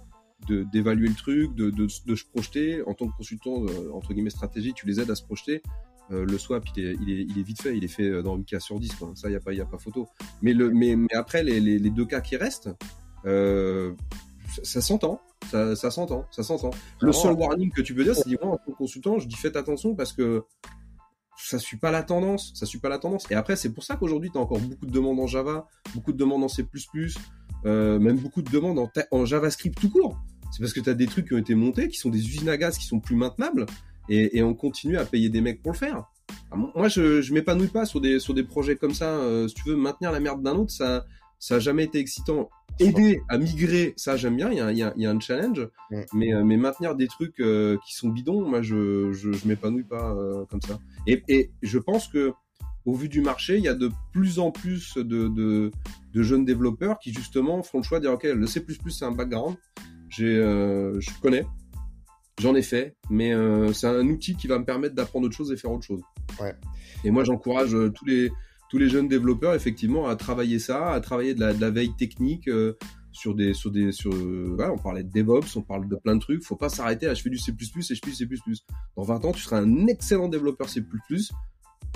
Speaker 2: d'évaluer le truc, de, de, de se projeter en tant que consultant euh, entre guillemets stratégie, tu les aides à se projeter. Euh, le swap, il est, il, est, il est vite fait, il est fait euh, dans 8 cas sur 10, quoi. ça, il n'y a, pas- y a pas photo. Mais, le, mais, mais après, les, les, les deux cas qui restent, euh, ça, s'entend, ça, s'entend, ça s'entend. Le seul warning que tu peux dire, c'est en tant que consultant, je dis faites attention parce que ça suit pas la tendance, ça suit pas la tendance. Et après, c'est pour ça qu'aujourd'hui, tu as encore beaucoup de demandes en Java, beaucoup de demandes en C++, euh, même beaucoup de demandes en, JavaScript tout court. c'est parce que tu as des trucs qui ont été montés, qui sont des usines à gaz qui sont plus maintenables, et, et on continue à payer des mecs pour le faire. Ah, moi, je, je m'épanouis pas sur des, sur des projets comme ça. Euh, si tu veux maintenir la merde d'un autre, ça, ça a jamais été excitant. Aider à migrer, ça j'aime bien, il y a, il y a, il y a un challenge,
Speaker 1: Mm.
Speaker 2: mais, euh, mais maintenir des trucs euh, qui sont bidons, moi je, je, je m'épanouis pas euh, comme ça. Et, et je pense que au vu du marché, il y a de plus en plus de, de, de jeunes développeurs qui justement font le choix de dire ok, le C++ c'est un background, j'ai, euh, je connais, j'en ai fait, mais c'est un outil qui va me permettre d'apprendre autre chose et faire autre chose.
Speaker 1: Ouais.
Speaker 2: Et moi j'encourage tous les tous les jeunes développeurs effectivement à travailler ça, à travailler de la, de la veille technique euh, sur des sur des sur euh, voilà, on parlait de DevOps, on parle de plein de trucs, faut pas s'arrêter à je fais du C++ et je fais du C++. Dans 20 ans, tu seras un excellent développeur C++,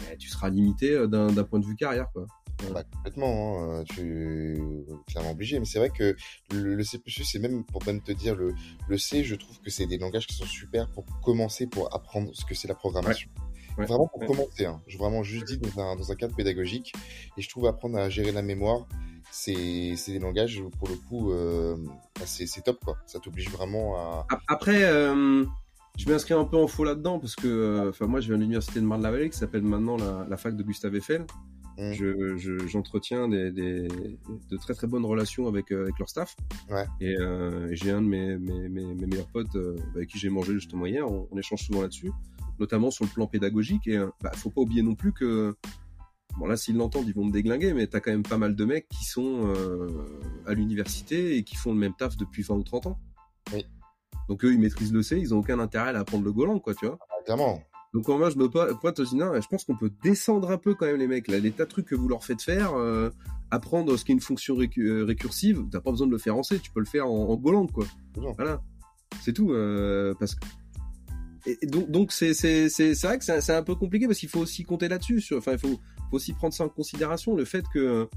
Speaker 2: mais tu seras limité euh, d'un point de vue carrière quoi.
Speaker 1: Bah, complètement, hein, tu es clairement obligé. Mais c'est vrai que le, le C++, c'est même pour même te dire le, le C, je trouve que c'est des langages qui sont super pour commencer, pour apprendre ce que c'est la programmation.
Speaker 2: Ouais.
Speaker 1: Vraiment pour
Speaker 2: Ouais.
Speaker 1: commencer, hein. je vraiment juste dit dans un, dans un cadre pédagogique. Et je trouve apprendre à gérer la mémoire, c'est des langages pour le coup, euh, c'est c'est top quoi. Ça t'oblige vraiment à.
Speaker 2: Ap- Après, euh, je m'inscris un peu en faux là-dedans parce que, euh, enfin, moi, je viens de l'université de Marne-la-Vallée qui s'appelle maintenant la, la fac de Gustave Eiffel.
Speaker 1: Mm.
Speaker 2: Je- je- J'entretiens des, des- de très très bonnes relations avec, euh, avec leur staff.
Speaker 1: Ouais.
Speaker 2: Et euh, j'ai un de mes, mes, mes, mes meilleurs potes euh, avec qui j'ai mangé justement hier. On, on échange souvent là-dessus, notamment sur le plan pédagogique. Et euh, bah, faut pas oublier non plus que Bon là, s'ils l'entendent, ils vont me déglinguer, mais t'as quand même pas mal de mecs qui sont euh, à l'université et qui font le même taf depuis 20 ou 30 ans.
Speaker 1: Oui.
Speaker 2: Donc eux, ils maîtrisent le C, ils ont aucun intérêt à apprendre le Golang, quoi, tu vois.
Speaker 1: Ah, clairement.
Speaker 2: Donc quand moi, je me po- pointe je pense qu'on peut descendre un peu quand même les mecs. Là, les tas de trucs que vous leur faites faire, euh, apprendre ce qu'est une fonction récu- récursive, t'as pas besoin de le faire en C, tu peux le faire en, en Golang, quoi. Voilà, c'est tout. euh, parce que donc c'est vrai que c'est un peu compliqué parce qu'il faut aussi compter là-dessus. Enfin, il faut aussi prendre ça en considération le fait que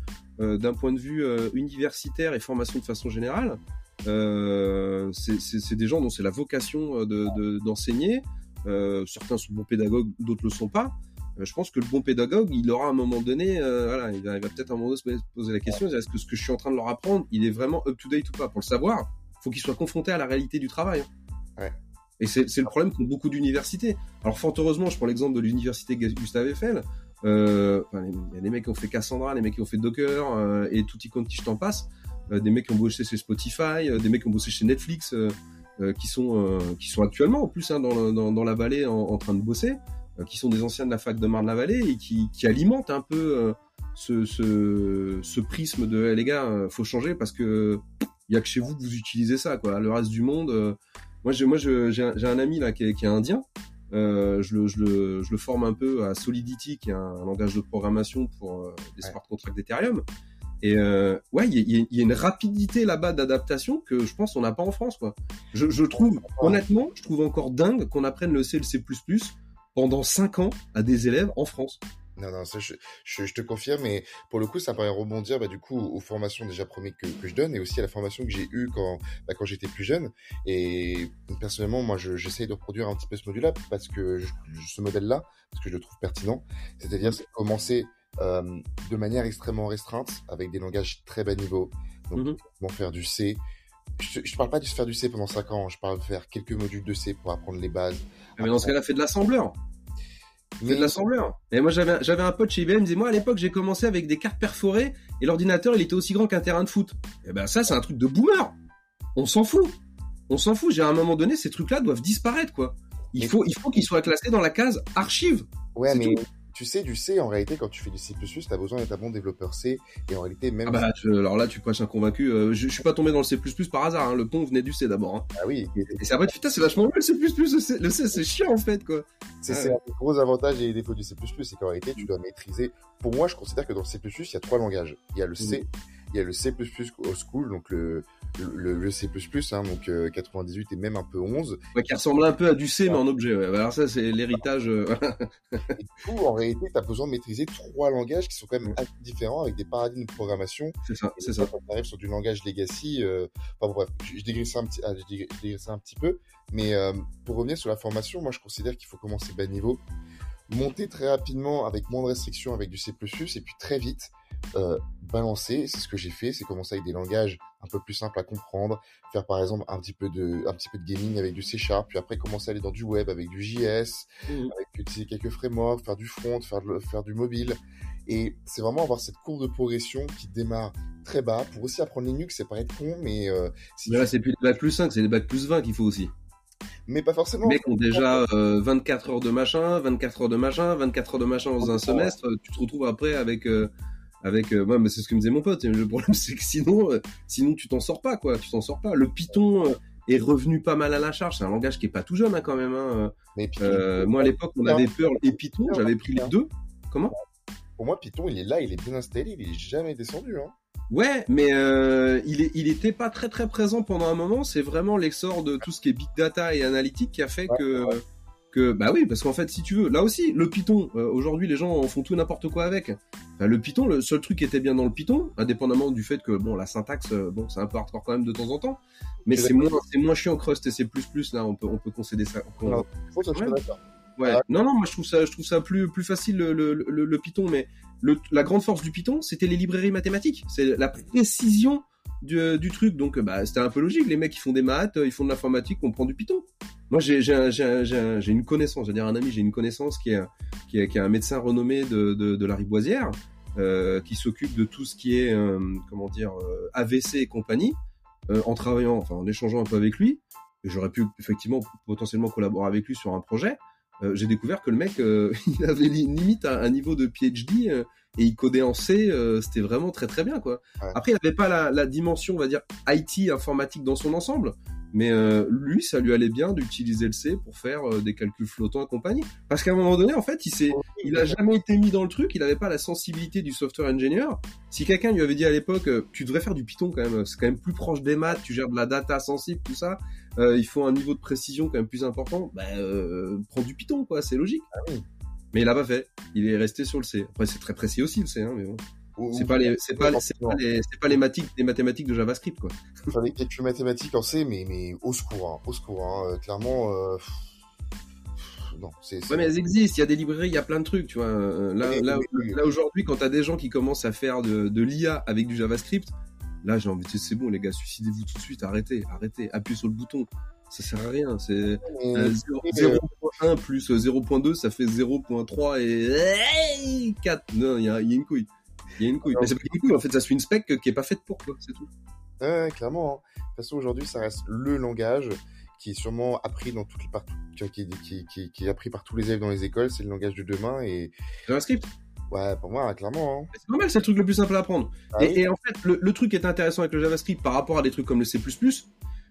Speaker 2: euh, d'un point de vue euh, universitaire et formation de façon générale, euh, c'est des gens dont c'est la vocation de de- d'enseigner. Certains sont bons pédagogues, d'autres le sont pas. Je pense que le bon pédagogue, il aura à un moment donné, voilà, il va, peut-être à un moment donné se poser la question est-ce que ce que je suis en train de leur apprendre, il est vraiment up to date ou pas? Pour le savoir, faut qu'il soit confronté à la réalité du travail.
Speaker 1: Ouais.
Speaker 2: Et c'est le problème qu'ont beaucoup d'universités. Alors fort heureusement, je prends l'exemple de l'université Gustave Eiffel. Euh, il y a des mecs qui ont fait Cassandra, des mecs qui ont fait Docker euh, et tout y quanti je t'en passe. Euh, des mecs qui ont bossé chez Spotify, des mecs qui ont bossé chez Netflix, qui sont qui sont actuellement en plus hein, dans, la vallée en, train de bosser, qui sont des anciens de la fac de Marne-la-Vallée et qui, alimentent un peu ce, prisme de les gars, faut changer parce que il y a que chez vous que vous utilisez ça quoi. Le reste du monde, moi j'ai moi j'ai un, ami là qui est, qui est indien. Euh, je, le, je, le, je le forme un peu à Solidity, qui est un, un langage de programmation pour euh, des
Speaker 1: Ouais.
Speaker 2: smart contracts d'Ethereum. Et euh, ouais, il y, y a une rapidité là-bas d'adaptation que je pense on n'a pas en France. Quoi. Je, je trouve, honnêtement, je trouve encore dingue qu'on apprenne le C et le C++ pendant 5 ans à des élèves en France.
Speaker 1: Non, non, ça, je, je, je te confirme, mais pour le coup, ça me paraît rebondir bah, du coup aux formations déjà premières que, que je donne et aussi à la formation que j'ai eue quand, bah, quand j'étais plus jeune. Et personnellement, moi, je- j'essaye de reproduire un petit peu ce module-là parce que ce modèle-là, parce que je le trouve pertinent, c'est-à-dire c'est commencer euh, de manière extrêmement restreinte avec des langages très bas niveau. Donc,
Speaker 2: Mhm.
Speaker 1: comment faire du C. Je, je parle pas de faire du C pendant 5 ans, je parle de faire quelques modules de C pour apprendre les bases.
Speaker 2: Mais dans ce cas-là, fais de l'assembleur. Fais
Speaker 1: Mais
Speaker 2: de l'assembleur. Et moi, j'avais, j'avais un pote chez IBM, il me disait, moi, à l'époque, j'ai commencé avec des cartes perforées et l'ordinateur, il était aussi grand qu'un terrain de foot. Et ben, ça, c'est un truc de boomer. On s'en fout. On s'en fout. J'ai à un moment donné, ces trucs-là doivent disparaître, quoi. Il
Speaker 1: Mais-
Speaker 2: faut, il faut qu'ils soient classés dans la case archive.
Speaker 1: Ouais, mais
Speaker 2: tout.
Speaker 1: Tu sais, du C, en réalité, quand tu fais du C++, tu as besoin d'être un bon développeur C. Et en réalité, même.
Speaker 2: Ah bah, je- alors là, tu prêches un convaincu. Euh, je, je suis pas tombé dans le C++ par hasard. hein. Le pont venait du C d'abord. hein.
Speaker 1: Ah oui,
Speaker 2: Et c'est après, putain, c'est vachement mieux le C++. Le C, le C, c'est chiant, en fait, quoi.
Speaker 1: c'est
Speaker 2: Ouais.
Speaker 1: c'est un des gros avantages et défauts du C++, c'est qu'en réalité, tu dois maîtriser. Pour moi, je considère que dans le C++, il y a trois langages. Il y a le C, il y a le C++ au school, donc le, le, le C++, hein, donc euh, 98 et même un peu 11.
Speaker 2: Ouais, qui ressemble un peu à du C, mais en objet. Ouais. Alors ça, c'est l'héritage. euh,
Speaker 1: Et du coup, en réalité, tu as besoin de maîtriser trois langages qui sont quand même assez différents avec des paradigmes de programmation
Speaker 2: c'est ça, c'est
Speaker 1: ça. Quand on arrive sur du langage legacy, euh, enfin bref, je, je dégrisse ça un petit, ah, je dégr- je un petit peu, mais euh, pour revenir sur la formation, moi je considère qu'il faut commencer bas niveau, monter très rapidement avec moins de restrictions avec du C++, et puis très vite euh, balancer, c'est ce que j'ai fait, c'est commencer avec des langages un peu plus simple à comprendre, faire par exemple un petit peu de, un petit peu de gaming avec du C Sharp, puis après commencer à aller dans du web avec du JS,
Speaker 2: Mhm.
Speaker 1: avec utiliser quelques frameworks, faire du front, faire, de- faire du mobile. Et c'est vraiment avoir cette courbe de progression qui démarre très bas pour aussi apprendre Linux, c'est paraître con, mais, euh, si
Speaker 2: Mais
Speaker 1: tu-
Speaker 2: là, c'est plus des bacs plus 5, c'est des bacs plus 20 qu'il faut aussi.
Speaker 1: mais pas forcément.
Speaker 2: Les mecs ont déjà euh, 24 heures de machin, 24 heures de machin, 24 heures de machin dans un semestre. Tu te retrouves après avec. euh, avec euh, ouais, mais c'est ce que me disait mon pote. Et le problème, c'est que sinon, euh, sinon tu t'en sors pas, quoi. Tu t'en sors pas. Le Python euh, est revenu pas mal à la charge. C'est un langage qui est pas tout jeune, hein, quand même. hein.
Speaker 1: Mais Python,
Speaker 2: Euh, moi, à l'époque, on avait Perl et Python. J'avais pris les deux. Comment?
Speaker 1: Pour moi, Python, il est là, il est bien installé, il est jamais descendu. Hein.
Speaker 2: Ouais, mais euh, il, est, il était pas très très présent pendant un moment. C'est vraiment l'essor de tout ce qui est big data et analytique qui a fait
Speaker 1: Ouais,
Speaker 2: que
Speaker 1: ouais.
Speaker 2: Que bah oui, parce qu'en fait, si tu veux, là aussi, le Python. euh, Aujourd'hui, les gens en font tout n'importe quoi avec. Enfin, le Python, le seul truc qui était bien dans le Python, indépendamment du fait que bon, la syntaxe, euh, bon, c'est un peu hardcore quand même de temps en temps, mais c'est moins c'est moins chiant que Rust et C++ là. On peut on peut concéder ça. on peut-
Speaker 1: Faut
Speaker 2: Ouais.
Speaker 1: Ah.
Speaker 2: Non, non, moi je trouve ça, je trouve ça plus, plus facile le, le, le, le Python, mais le, la grande force du Python, c'était les librairies mathématiques. C'est la précision du, du truc. Donc, bah, c'était un peu logique. Les mecs, ils font des maths, ils font de l'informatique, on prend du Python. Moi, j'ai, j'ai, un- j'ai, un- j'ai, un- j'ai une connaissance, j'allais dire un ami, j'ai une connaissance qui est, qui est, un médecin renommé de, de, la Riboisière, euh, qui s'occupe de tout ce qui est, euh, comment dire, euh, AVC et compagnie, euh, en travaillant, enfin, en échangeant un peu avec lui. J'aurais pu effectivement potentiellement collaborer avec lui sur un projet. Euh, j'ai découvert que le mec, euh, il avait li- limite un, un niveau de PhD euh, et il codait en C. euh, C'était vraiment très très bien quoi.
Speaker 1: Ouais.
Speaker 2: Après, il n'avait pas la, la dimension, on va dire, IT informatique dans son ensemble. Mais euh, lui, ça lui allait bien d'utiliser le C pour faire euh, des calculs flottants et compagnie. Parce qu'à un moment donné, en fait, il s'est, il a jamais été mis dans le truc. Il n'avait pas la sensibilité du software engineer. Si quelqu'un lui avait dit à l'époque, euh, tu devrais faire du Python quand même, c'est quand même plus proche des maths, tu gères de la data sensible, tout ça. euh, il faut un niveau de précision quand même plus important. Euh, prends du Python, quoi, c'est logique.
Speaker 1: Ah oui.
Speaker 2: Mais il l'a pas fait. Il est resté sur le C. Après, c'est très précis aussi le C, hein, mais bon. C'est pas les, c'est pas, c'est pas les, c'est pas les mathématiques, les mathématiques de JavaScript, quoi.
Speaker 1: des calculs mathématiques en C, mais, mais au secours, hein, au secours. Hein. Euh, Clairement, euh, non, c'est. c'est-
Speaker 2: Ouais, mais elles existent. Il y a des librairies, il y a plein de trucs, tu vois. Euh, Là,
Speaker 1: Oui,
Speaker 2: là,
Speaker 1: oui, oui.
Speaker 2: là aujourd'hui, quand t'as des gens qui commencent à faire de, de l'IA avec du JavaScript, là, j'ai envie de dire, c'est bon, les gars, suicidez-vous tout de suite, arrêtez, arrêtez, appuyez sur le bouton. Ça sert à rien. C'est
Speaker 1: mais-
Speaker 2: euh, 0
Speaker 1: mais, euh,
Speaker 2: 0.1 plus euh, 0.2, ça fait 0.3 et 4. Non, il y a, il y a une couille. Il y a une couille. Mais c'est pas une couille, en fait, ça suit une spec qui est pas faite pour, quoi, c'est tout.
Speaker 1: Ouais, clairement. hein. De toute façon, aujourd'hui, ça reste le langage qui est sûrement appris dans toutes les parties, qui, qui, qui, qui- qui est appris par tous les élèves dans les écoles. C'est le langage de demain. Et
Speaker 2: JavaScript
Speaker 1: ouais, pour moi, clairement. hein.
Speaker 2: C'est normal, c'est le truc le plus simple à apprendre.
Speaker 1: Ah
Speaker 2: et,
Speaker 1: oui.
Speaker 2: et en fait, le, le truc qui est intéressant avec le JavaScript par rapport à des trucs comme le C++,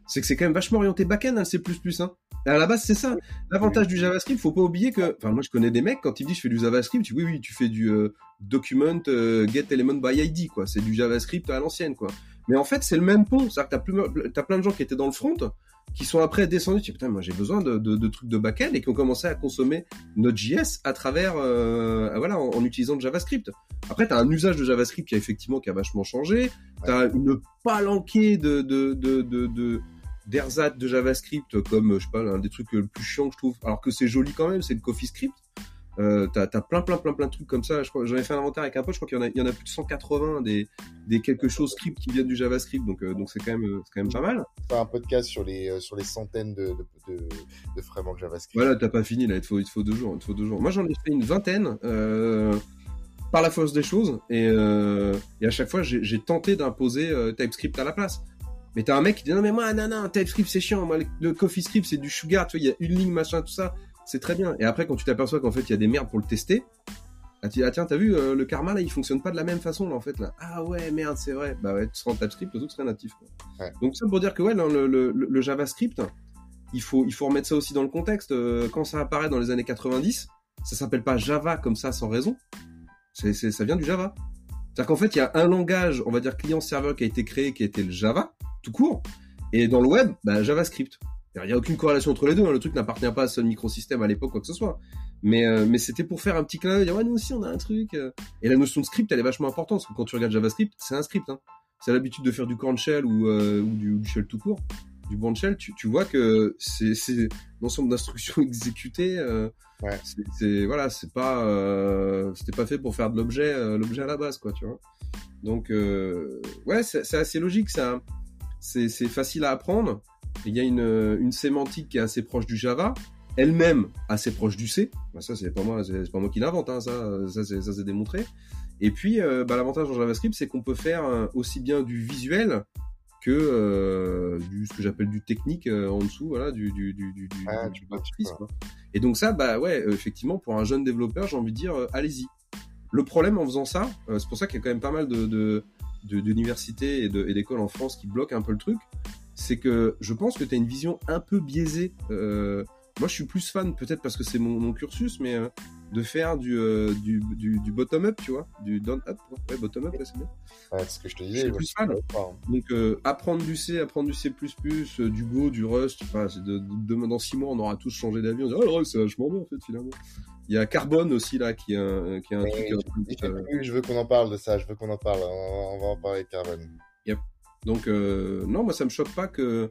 Speaker 2: c'est que c'est quand même vachement orienté back-end, hein, le C++. Hein. À la base, c'est ça. L'avantage du JavaScript, faut pas oublier que... Enfin, moi, je connais des mecs, quand ils disent je fais du JavaScript, tu oui, oui, tu fais du euh, document euh, get element by ID, quoi. C'est du JavaScript à l'ancienne, quoi. Mais en fait, c'est le même pont. C'est-à-dire que t'as, t'as plein de gens qui étaient dans le front, qui sont après descendus, tu putain, moi, j'ai besoin de, de, de trucs de back-end et qui ont commencé à consommer Node.js à travers, euh, voilà, en, en utilisant le JavaScript. Après, tu as un usage de JavaScript qui a effectivement qui a vachement changé. Tu as une palanquée de, de, de, de, de d'ersatz de JavaScript comme, je sais pas, un des trucs le plus chiant que je trouve, alors que c'est joli quand même, c'est le CoffeeScript. Euh, t'as, t'as plein, plein, plein, plein de trucs comme ça. J'en ai fait un inventaire avec un pote, je crois qu'il y en a, il y en a plus de 180 des, des quelque chose scripts qui viennent du JavaScript, donc, euh, donc c'est quand même, euh, c'est quand même pas mal.
Speaker 1: Faire un podcast sur les, euh, sur les centaines de, de, de, JavaScript.
Speaker 2: Voilà, t'as pas fini là, il te faut, il te faut deux jours, il te faut deux jours. Moi j'en ai fait une vingtaine, euh, par la force des choses, et, et à chaque fois j'ai, j'ai tenté d'imposer TypeScript à la place. Mais t'as un mec qui dit non mais moi non non TypeScript c'est chiant, moi le, le CoffeeScript c'est du sugar, tu vois il y a une ligne machin tout ça, c'est très bien. Et après quand tu t'aperçois qu'en fait il y a des merdes pour le tester, ah, tu dis, ah tiens t'as vu euh, le karma là il fonctionne pas de la même façon là en fait là. Ah ouais merde c'est vrai, bah ouais tu seras en TypeScript, le truc serait natif. Quoi.
Speaker 1: Ouais.
Speaker 2: Donc ça pour dire que ouais le, le, le, le JavaScript il faut, il faut remettre ça aussi dans le contexte. Euh, quand ça apparaît dans les années 90, ça s'appelle pas Java comme ça sans raison. C'est, c'est, ça vient du Java. C'est-à-dire qu'en fait, il y a un langage, on va dire client-serveur qui a été créé, qui été le Java, tout court. Et dans le web, bah, JavaScript. Il n'y a aucune corrélation entre les deux. hein. Le truc n'appartient pas à ce microsystème à l'époque, quoi que ce soit. Mais, euh, mais c'était pour faire un petit clin d'œil. dire, Ouais, nous aussi, on a un truc. euh. Et la notion de script, elle est vachement importante. Parce que quand tu regardes JavaScript, c'est un script. Hein. C'est l'habitude de faire du corn shell ou, euh, ou du, du shell tout court du branch shell, tu, tu vois que c'est, c'est l'ensemble d'instructions exécutées. Euh,
Speaker 1: Ouais.
Speaker 2: c'est, voilà, c'est pas, euh, c'était pas fait pour faire de l'objet, l'objet à la base, quoi, tu vois. Donc, euh, ouais, c'est, assez logique. Ça, c'est facile à apprendre. Il y a une, une sémantique qui est assez proche du Java, elle-même assez proche du C. Bah, ça, c'est pas moi, c'est pas moi qui l'invente, hein, ça, ça c'est démontré. Et puis, euh, bah, l'avantage en JavaScript, c'est qu'on peut faire euh, aussi bien du visuel que euh, du ce que j'appelle du technique euh, en dessous, voilà, du du du du,
Speaker 1: Ah.
Speaker 2: Et donc ça, bah ouais, euh, effectivement, pour un jeune développeur, j'ai envie de dire, euh, allez-y. Le problème en faisant ça, euh, c'est pour ça qu'il y a quand même pas mal de d'universités et d'écoles en France qui bloquent un peu le truc, c'est que je pense que tu as une vision un peu biaisée. euh, moi, je suis plus fan, peut-être parce que c'est mon, mon cursus, mais euh, de faire du, euh, du, du, du bottom-up, tu vois, du down-up, ouais, bottom-up, là, c'est bien.
Speaker 1: Ouais, c'est ce que je te disais. moi,
Speaker 2: plus fan.
Speaker 1: hein.
Speaker 2: Donc, euh, apprendre du C, apprendre du C++, euh, du Go, du Rust, enfin, c'est de, de- dans six mois, on aura tous changé d'avis. On dit, oh, le Rust, c'est vachement bien, en fait, finalement. Il y a Carbone aussi, là, qui est un, qui est un
Speaker 1: Mais
Speaker 2: truc.
Speaker 1: je- je,
Speaker 2: euh,
Speaker 1: veux qu'on en parle de ça, je veux qu'on en parle. On, on va en parler de Carbone.
Speaker 2: Donc euh, non, moi ça me choque pas que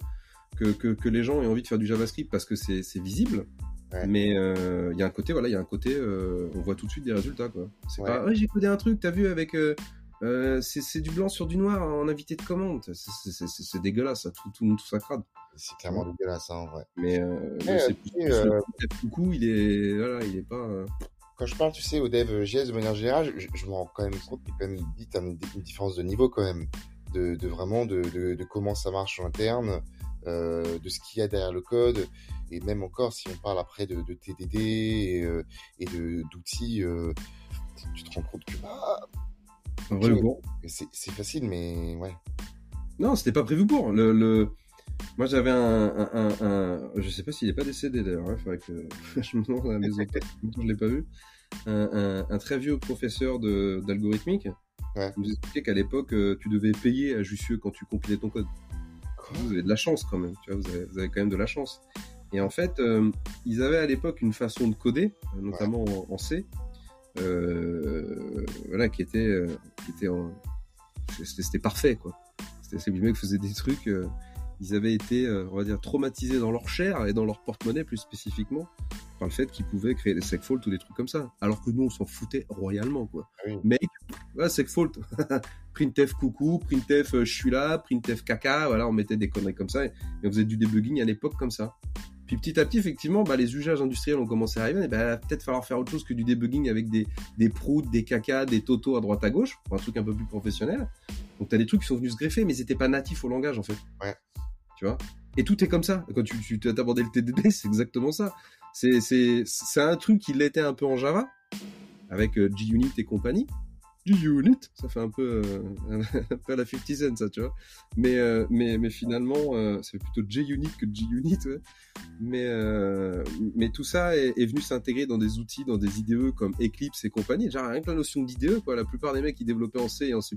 Speaker 2: que, que, que les gens aient envie de faire du JavaScript parce que c'est c'est visible.
Speaker 1: Ouais.
Speaker 2: Mais euh, il y a un côté, voilà, il y a un côté, euh, on voit tout de suite des résultats, quoi. C'est
Speaker 1: Ouais.
Speaker 2: pas, j'ai codé un truc, t'as vu avec, euh, euh, c'est du blanc sur du noir en invité de commande. C'est- dégueulasse, ça, tout, tout, tout ça crade.
Speaker 1: C'est clairement dégueulasse, hein, en vrai.
Speaker 2: Mais, euh, c'est
Speaker 1: euh,
Speaker 2: plus, plus
Speaker 1: euh,
Speaker 2: le coucou, il est, voilà, il est pas. euh,
Speaker 1: Quand je parle, tu sais, au dev JS de manière générale, je, je me rends quand même compte qu'il y a quand même vite une, une différence de niveau quand même. De, de vraiment de, de, de comment ça marche en interne, euh, de ce qu'il y a derrière le code. Et même encore, si on parle après de, de TDD et, euh, et de d'outils, euh, tu te rends compte que bah, c'est c'est facile, mais ouais.
Speaker 2: Non, c'était pas prévu pour. Le, le... Moi, j'avais un, un, un, un- Je sais pas s'il est pas décédé d'ailleurs. Il faudrait que je me demande à la maison. je l'ai pas vu. Un, très vieux professeur de- d'algorithmique
Speaker 1: Ouais.
Speaker 2: nous expliquait qu'à l'époque, tu devais payer à Jussieu quand tu compilais ton code. Vous avez de la chance quand même. Tu vois, vous avez, vous avez quand même de la chance. Et en fait, euh, ils avaient à l'époque une façon de coder, euh, notamment en, en C, euh, voilà, qui était, euh, qui était en... c'était parfait quoi. C'était ces mecs faisaient des trucs, ils avaient été, on va dire, traumatisés dans leur chair et dans leur porte-monnaie plus spécifiquement par le fait qu'ils pouvaient créer des segfaults ou des trucs comme ça. Alors que nous, on s'en foutait royalement quoi.
Speaker 1: Ah.
Speaker 2: Mec, voilà, segfault, printf coucou, printf euh, je suis là, printf caca, voilà, on mettait des conneries comme ça et, et on faisait du debugging à l'époque comme ça. Puis petit à petit, effectivement, bah, les usages industriels ont commencé à arriver. Et bah, peut-être falloir faire autre chose que du debugging avec des, des proutes, des cacas, des totos à droite à gauche, pour un truc un peu plus professionnel. Donc t'as des trucs qui sont venus se greffer, mais ils étaient pas natifs au langage en fait.
Speaker 1: Ouais.
Speaker 2: Tu vois? Et tout est comme ça. Quand tu, tu t'as abordé le TDD, c'est exactement ça. C'est, c'est, c'est un truc qui l'était un peu en Java, avec euh, JUnit et compagnie. JUnit, ça fait un peu, euh, la 50 Cent, ça, tu vois. Mais, euh, mais, mais finalement, euh, c'est plutôt JUnit que JUnit. Mais, euh, mais tout ça est, venu s'intégrer dans des outils, dans des IDE comme Eclipse et compagnie. Genre, rien que la notion d'IDE, quoi. La plupart des mecs qui développaient en C et en C++,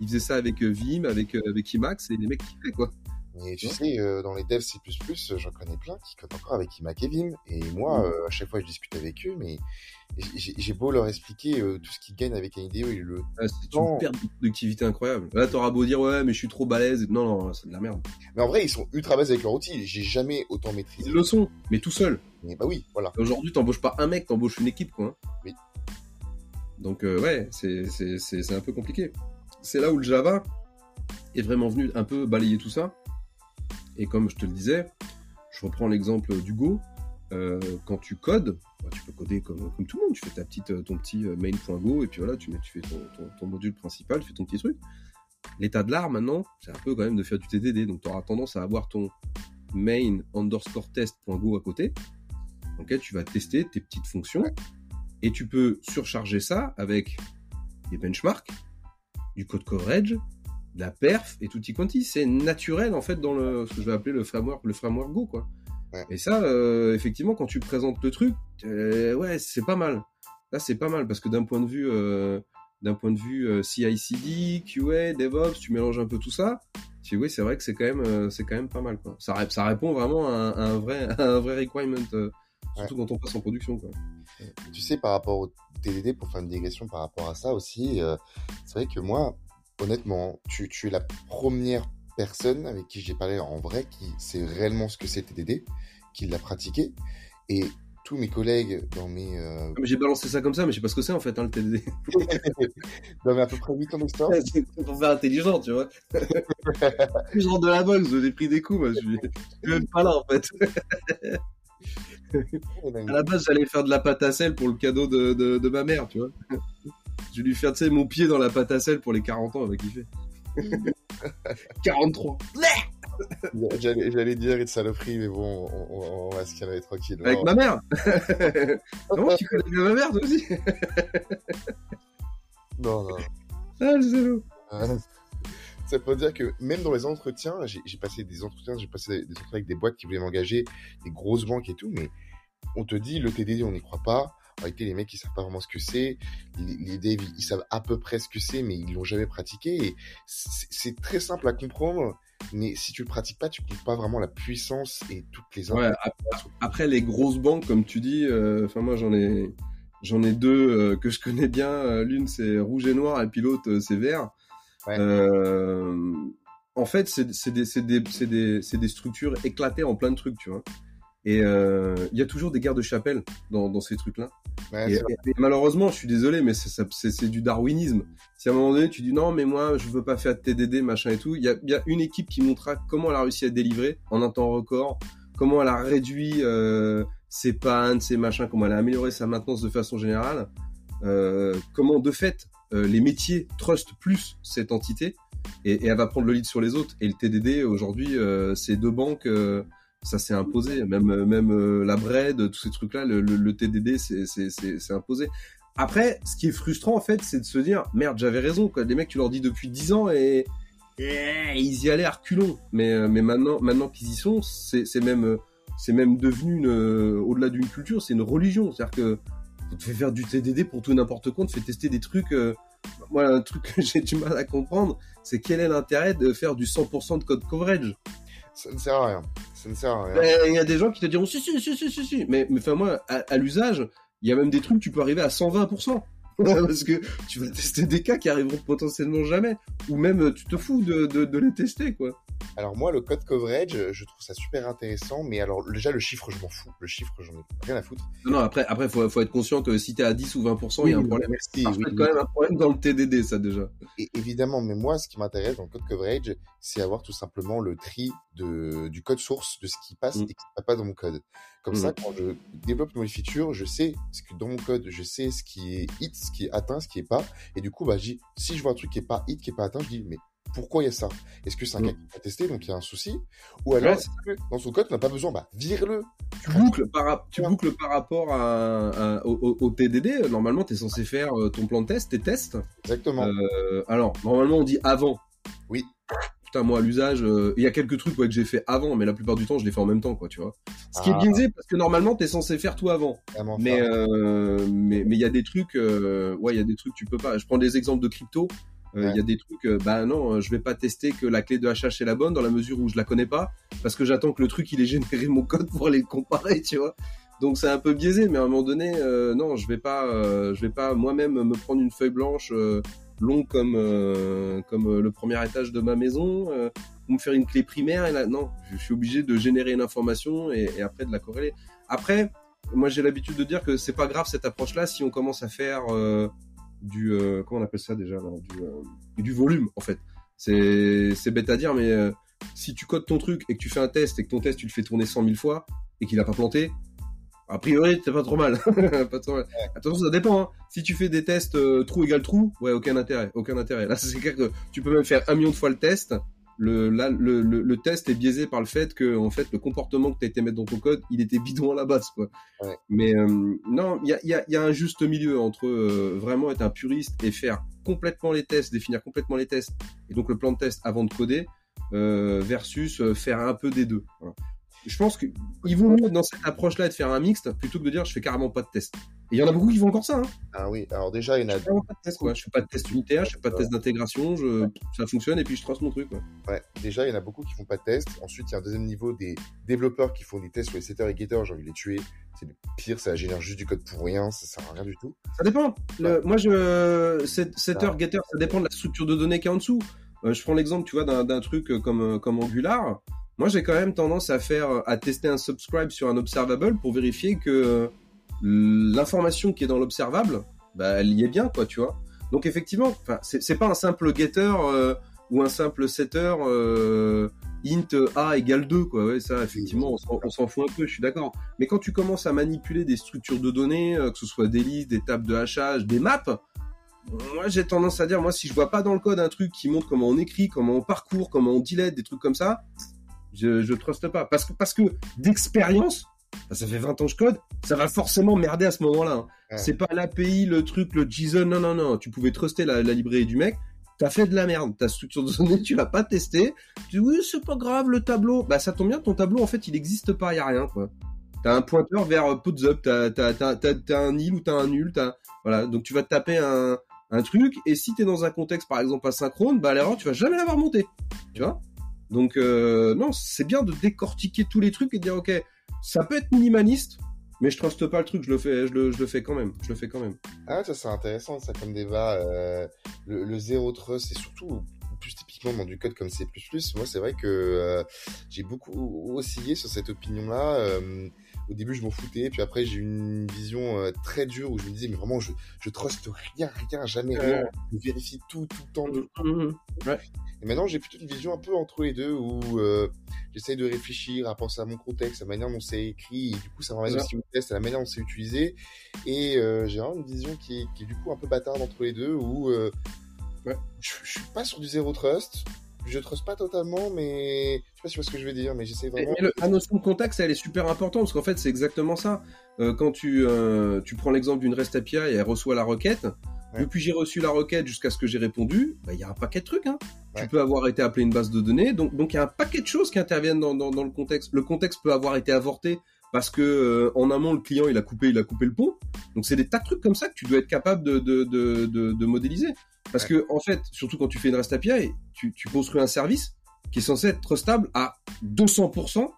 Speaker 2: ils faisaient ça avec euh, Vim, avec, euh, avec Emacs, et les mecs kiffaient, quoi.
Speaker 1: Mais tu sais, euh, dans les devs C++, j'en connais plein qui codent encore avec Imac et Vim. Et moi,
Speaker 2: Mm.
Speaker 1: euh, à chaque fois, je discute avec eux, mais j'ai beau leur expliquer euh, tout ce qu'ils gagnent avec un IDE et le...
Speaker 2: Ah, c'est une perte de productivité incroyable. Là, t'auras beau dire, ouais, mais je suis trop balèze. Non, non, c'est de la merde.
Speaker 1: Mais en vrai, ils sont ultra bases avec leur outil. J'ai jamais autant maîtrisé.
Speaker 2: Ils le sont, mais tout seul.
Speaker 1: Mais bah oui, voilà.
Speaker 2: Aujourd'hui, t'embauches pas un mec, t'embauches une équipe, quoi. hein.
Speaker 1: Oui.
Speaker 2: Donc, ouais, c'est un peu compliqué. C'est là où le Java est vraiment venu un peu balayer tout ça. Et comme je te le disais, je reprends l'exemple du Go. Euh, quand tu codes, bah, tu peux coder comme, comme tout le monde. Tu fais ta petite, euh, ton petit euh, main.go et puis voilà, tu, fais ton, module principal, tu fais ton petit truc. L'état de l'art maintenant, c'est un peu quand même de faire du TDD. Donc, tu auras tendance à avoir ton main underscore test.go à côté dans tu vas tester tes petites fonctions et tu peux surcharger ça avec des benchmarks, du code coverage, de la perf et tout y quanti. C'est naturel en fait dans le ce que je vais appeler le framework, le framework Go quoi.
Speaker 1: Ouais.
Speaker 2: Et ça, euh, effectivement, quand tu présentes le truc, euh, ouais, c'est pas mal. Là, c'est pas mal parce que d'un point de vue, euh, d'un point de vue euh, CI/CD, QA, DevOps, tu mélanges un peu tout ça. Tu oui, c'est vrai que c'est quand même, c'est quand même pas mal quoi. Ça, ré- ça répond vraiment à un, à un vrai, à un vrai requirement, surtout quand on passe en production quoi.
Speaker 1: Tu sais, par rapport au TDD, pour faire une digression par rapport à ça aussi, c'est vrai que moi, honnêtement, tu, tu es la première personne avec qui j'ai parlé en vrai qui sait réellement ce que c'est TDD, qui l'a pratiqué. Et tous mes collègues dans mes. euh,
Speaker 2: J'ai balancé ça comme ça, mais je sais pas ce que c'est en fait, hein, le TDD.
Speaker 1: dans mes à peu près 8 ans d'expérience.
Speaker 2: c'est pour faire intelligent, tu vois. je rentre de la boxe, j'ai pris des coups, moi, je suis je suis même pas là en fait. À la base, j'allais faire de la pâte à sel pour le cadeau de, de, de ma mère, tu vois. Je vais lui faire, tu sais, mon pied dans la pâte à sel pour les 40 ans, elle va kiffer. 43.
Speaker 1: J'allais j'allais dire une saloperie, mais bon, on, on- on va se calmer tranquille.
Speaker 2: Avec
Speaker 1: Non.
Speaker 2: ma mère Comment tu connais bien ma mère, toi aussi
Speaker 1: non, non.
Speaker 2: Ah, le
Speaker 1: Euh, Ça peut dire que même dans les entretiens, j'ai j'ai passé des entretiens, j'ai passé des entretiens avec des boîtes qui voulaient m'engager, des grosses banques et tout, mais on te dit le TDD, on n'y croit pas. En réalité, les mecs, ils savent pas vraiment ce que c'est. Les, devs, ils savent à peu près ce que c'est, mais ils l'ont jamais pratiqué. Et c'est très simple à comprendre, mais si tu le pratiques pas, tu comprends pas vraiment la puissance et toutes les
Speaker 2: Ouais, ap- après les grosses banques, comme tu dis, euh, enfin moi j'en ai j'en ai deux euh, que je connais bien. Euh, L'une c'est rouge et noir et puis l'autre c'est vert.
Speaker 1: Ouais.
Speaker 2: Euh, en fait, c'est des, des, des, c'est des structures éclatées en plein de trucs, tu vois. Et euh, il y a toujours des guerres de chapelle dans, dans ces trucs-là.
Speaker 1: Ouais,
Speaker 2: Et,
Speaker 1: c'est
Speaker 2: et- et malheureusement, je suis désolé, mais c'est c'est c'est du darwinisme. Si à un moment donné tu dis non, mais moi je veux pas faire de TDD, machin et tout, il y a, y a une équipe qui montrera comment elle a réussi à délivrer en un temps record, comment elle a réduit euh, ses pannes, ses machins, comment elle a amélioré sa maintenance de façon générale, euh, comment de fait euh, les métiers trustent plus cette entité et, et elle va prendre le lead sur les autres. Et le TDD aujourd'hui, euh, ces deux banques. Ça s'est imposé, même même euh, la bread, tous ces trucs-là, le, le, le TDD, c'est imposé. Après, ce qui est frustrant en fait, c'est de se dire merde, j'avais raison. Quoi. Les mecs, tu leur dis depuis 10 ans et, ils y allaient à reculons. Mais euh, mais maintenant maintenant qu'ils y sont, c'est même euh, c'est même devenu au-delà d'une culture, c'est une religion. C'est-à-dire que on te fait faire du TDD pour tout n'importe quoi, on te fait tester des trucs. euh, moi, un truc que j'ai du mal à comprendre, c'est quel est l'intérêt de faire du 100% de code coverage?
Speaker 1: Ça ne sert à rien. Ça ne sert à rien.
Speaker 2: ben, Il y a des gens qui te diront si, si, si, si, si, si. Mais, mais enfin, moi, à, à l'usage, il y a même des trucs, tu peux arriver à 120%. Parce que tu vas tester des cas qui arriveront potentiellement jamais. Ou même, tu te fous de, de, de les tester, quoi.
Speaker 1: Alors moi, le code coverage, je trouve ça super intéressant, mais alors déjà le chiffre, je m'en fous. Le chiffre, j'en ai rien à foutre.
Speaker 2: Non, non, après, après, faut, faut être conscient que si t'es à 10 ou 20%, il y a un problème.
Speaker 1: Merci. Oui, oui.
Speaker 2: quand même un problème dans le TDD, ça, déjà.
Speaker 1: Et évidemment, mais moi, ce qui m'intéresse dans le code coverage, c'est avoir tout simplement le tri de, du code source de ce qui passe
Speaker 2: Mm.
Speaker 1: et qui ne va pas dans mon code. Comme
Speaker 2: Mm.
Speaker 1: ça, quand je développe une feature, je sais ce que dans mon code, je sais ce qui est hit, ce qui est atteint, ce qui est pas. Et du coup, bah, si je vois un truc qui est pas hit, qui est pas atteint, je dis, mais pourquoi il y a ça? Est-ce que c'est un
Speaker 2: Mm.
Speaker 1: cas qui a testé, donc il y a un souci Ou alors,
Speaker 2: Ouais,
Speaker 1: dans son code, on n'a pas besoin Bah, vire-le
Speaker 2: Tu boucles par, rap- tu boucles par rapport à, à- au, au- TDD. Normalement, t'es censé faire euh, ton plan de test, tes tests.
Speaker 1: Exactement.
Speaker 2: Euh, alors, normalement, on dit avant.
Speaker 1: Oui.
Speaker 2: Putain, moi, à l'usage, euh, il y a quelques trucs ouais, que j'ai fait avant, mais la plupart du temps, je les fais en même temps, quoi, tu vois. Ce qui
Speaker 1: Ah.
Speaker 2: est biaisé, parce que normalement, t'es censé faire tout avant.
Speaker 1: Vraiment
Speaker 2: Mais
Speaker 1: fort.
Speaker 2: euh, mais mais il y a des trucs, euh, ouais, il y a des trucs tu peux pas. Je prends des exemples de crypto. Il
Speaker 1: Ouais.
Speaker 2: y a des trucs, bah non, je vais pas tester que la clé de HH est la bonne dans la mesure où je la connais pas, parce que j'attends que le truc il ait généré mon code pour aller le comparer, tu vois. Donc c'est un peu biaisé, mais à un moment donné, euh, non, je vais pas, euh, je vais pas moi-même me prendre une feuille blanche euh, longue comme euh, comme euh, le premier étage de ma maison, euh, ou me faire une clé primaire. Et là, non, je suis obligé de générer une information et, après de la corréler. Après, moi j'ai l'habitude de dire que c'est pas grave cette approche-là si on commence à faire euh, du comment on appelle ça déjà du, du volume en fait. C'est bête à dire, mais si tu codes ton truc et que tu fais un test et que ton test tu le fais tourner 100 000 fois et qu'il a pas planté, a priori c'est pas trop mal. pas trop mal. Attention, ça dépend. Hein. Si tu fais des tests euh, trou égale trou, ouais, aucun intérêt, aucun intérêt. Là, c'est clair que tu peux même faire un million de fois le test. Le, là, le, le, le test est biaisé par le fait que, en fait, le comportement que tu as été mettre dans ton code, il était bidon à la base, quoi.
Speaker 1: Ouais.
Speaker 2: Mais euh, non, il y a, y, a, y a un juste milieu entre euh, vraiment être un puriste et faire complètement les tests, définir complètement les tests, et donc le plan de test avant de coder, euh, versus euh, faire un peu des deux. Voilà. Je pense qu'il vaut mieux dans cette approche-là de faire un mixte plutôt que de dire je fais carrément pas de test. Et il y en a beaucoup qui font encore ça. Hein.
Speaker 1: Ah oui, alors déjà, il y en a.
Speaker 2: Je fais pas de test, quoi. Je fais pas de test unitaire, je fais pas de test d'intégration, je... ça fonctionne et puis je trace mon truc. Quoi.
Speaker 1: Ouais, déjà, il y en a beaucoup qui font pas de tests. Ensuite, il y a un deuxième niveau des développeurs qui font des tests sur les setters et getters. J'ai envie de les tuer. C'est le pire, ça génère juste du code pour rien, ça sert à rien du tout.
Speaker 2: Ça dépend. Le... Moi, je. Setter, getter, ça dépend de la structure de données qui est en dessous. Euh, je prends l'exemple, tu vois, d'un truc comme, comme Angular. Moi j'ai quand même tendance à faire, à tester un subscribe sur un observable pour vérifier que l'information qui est dans l'observable, bah, elle y est bien, quoi, tu vois. Donc effectivement, c'est pas un simple getter euh, ou un simple setter euh, int a égale 2, quoi. Ouais, ça, effectivement, on s'en fout un peu, je suis d'accord. Mais quand tu commences à manipuler des structures de données, euh, que ce soit des listes, des tables de hachage, des maps, moi j'ai tendance à dire, moi si je vois pas dans le code un truc qui montre comment on écrit, comment on parcourt, comment on delete, des trucs comme ça, je, je truste pas. Parce que, parce que d'expérience, ça fait 20 ans que je code, ça va forcément merder à ce moment-là. Hein. C'est pas l'API, le truc, le JSON, non, non, non. Tu pouvais truster la, la librairie du mec, t'as fait de la merde. Ta structure de données, tu l'as pas testé. Tu dis, oui, c'est pas grave, le tableau. Bah, ça tombe bien, ton tableau, en fait, il n'existe pas, il y a rien, quoi. T'as un pointeur vers euh, puts up, t'as, t'as, t'as, t'as, un nil ou t'as un nul, t'as, voilà. Donc, tu vas te taper un, un truc, et si t'es dans un contexte, par exemple, asynchrone, bah, l'erreur, tu vas jamais l'avoir monté. Tu vois? Donc, euh, non, c'est bien de décortiquer tous les trucs et de dire, ok, ça peut être minimaliste, mais je truste pas le truc, je le fais, je le, fais quand même. Je le fais quand même.
Speaker 1: Ah, ça c'est intéressant, ça comme débat. Euh, le, le zéro trust, c'est surtout plus typiquement dans du code comme C++. Moi, c'est vrai que euh, j'ai beaucoup oscillé sur cette opinion-là. Euh, au début, je m'en foutais, puis après, j'ai eu une vision euh, très dure où je me disais, mais vraiment, je, je truste rien, rien, jamais rien. Je vérifie tout, tout le temps. Tout le
Speaker 2: mmh, mmh, mmh. Ouais.
Speaker 1: Et maintenant, j'ai plutôt une vision un peu entre les deux où euh, j'essaye de réfléchir à penser à mon contexte, à la manière dont c'est écrit, et du coup, ça m'amène aussi au test, à la manière dont c'est utilisé. Et euh, j'ai vraiment une vision qui est, qui est, du coup un peu bâtarde entre les deux où euh, ouais. je, je suis pas sur du zéro trust, je trust pas totalement, mais je sais pas si vois ce que je veux dire, mais j'essaie vraiment.
Speaker 2: Mais le, la notion de contexte, elle est super importante parce qu'en fait, c'est exactement ça. Euh, quand tu, euh, tu prends l'exemple d'une REST API et elle reçoit la requête, ouais. depuis j'ai reçu la requête jusqu'à ce que j'ai répondu, il bah, y a un paquet de trucs. Hein. Ouais. Tu peux avoir été appelé une base de données, donc donc il y a un paquet de choses qui interviennent dans, dans, dans le contexte. Le contexte peut avoir été avorté parce que euh, en amont le client il a coupé il a coupé le pont. Donc c'est des tas de trucs comme ça que tu dois être capable de de, de, de, de modéliser. Parce ouais. que en fait, surtout quand tu fais une REST API, tu, tu construis un service qui est censé être stable à 200%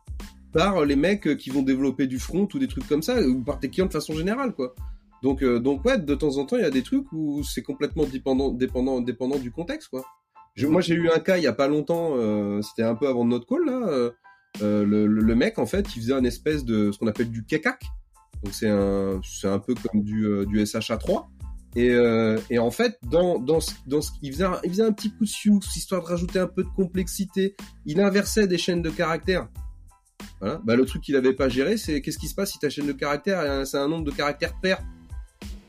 Speaker 2: par les mecs qui vont développer du front ou des trucs comme ça ou par tes clients de façon générale quoi. Donc euh, donc ouais, de temps en temps, il y a des trucs où c'est complètement dépendant dépendant dépendant du contexte quoi. Je, moi j'ai eu un cas il y a pas longtemps, euh, c'était un peu avant notre call là. Euh, euh, le, le, mec en fait il faisait un espèce de ce qu'on appelle du kekak donc c'est un c'est un peu comme du, euh, du SHA3 et, euh, et en fait dans dans dans ce il faisait un, il faisait un petit coup de sioux histoire de rajouter un peu de complexité il inversait des chaînes de caractères voilà bah le truc qu'il avait pas géré c'est qu'est-ce qui se passe si ta chaîne de caractères c'est un nombre de caractères pair?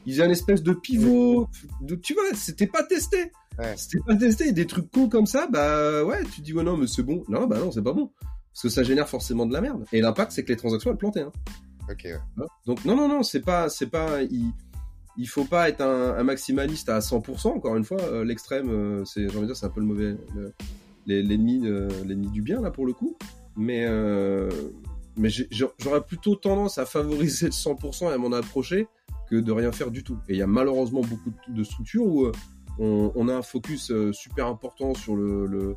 Speaker 2: Il faisait un espèce de pivot de, tu vois c'était pas testé ouais. c'était pas testé des trucs cons comme ça bah ouais tu dis ouais non mais c'est bon non bah non c'est pas bon parce que ça génère forcément de la merde. Et l'impact, c'est que les transactions elles plantaient. Hein.
Speaker 1: Ok. Ouais.
Speaker 2: Donc non non non, c'est pas c'est pas il, il faut pas être un, un maximaliste à 100%. Encore une fois, euh, l'extrême, euh, c'est j'ai envie de dire c'est un peu le mauvais l'ennemi euh, l'ennemi du bien là pour le coup. Mais euh, mais j'aurais plutôt tendance à favoriser le 100% et à m'en approcher que de rien faire du tout. Et il y a malheureusement beaucoup de structures où on, on a un focus super important sur le, le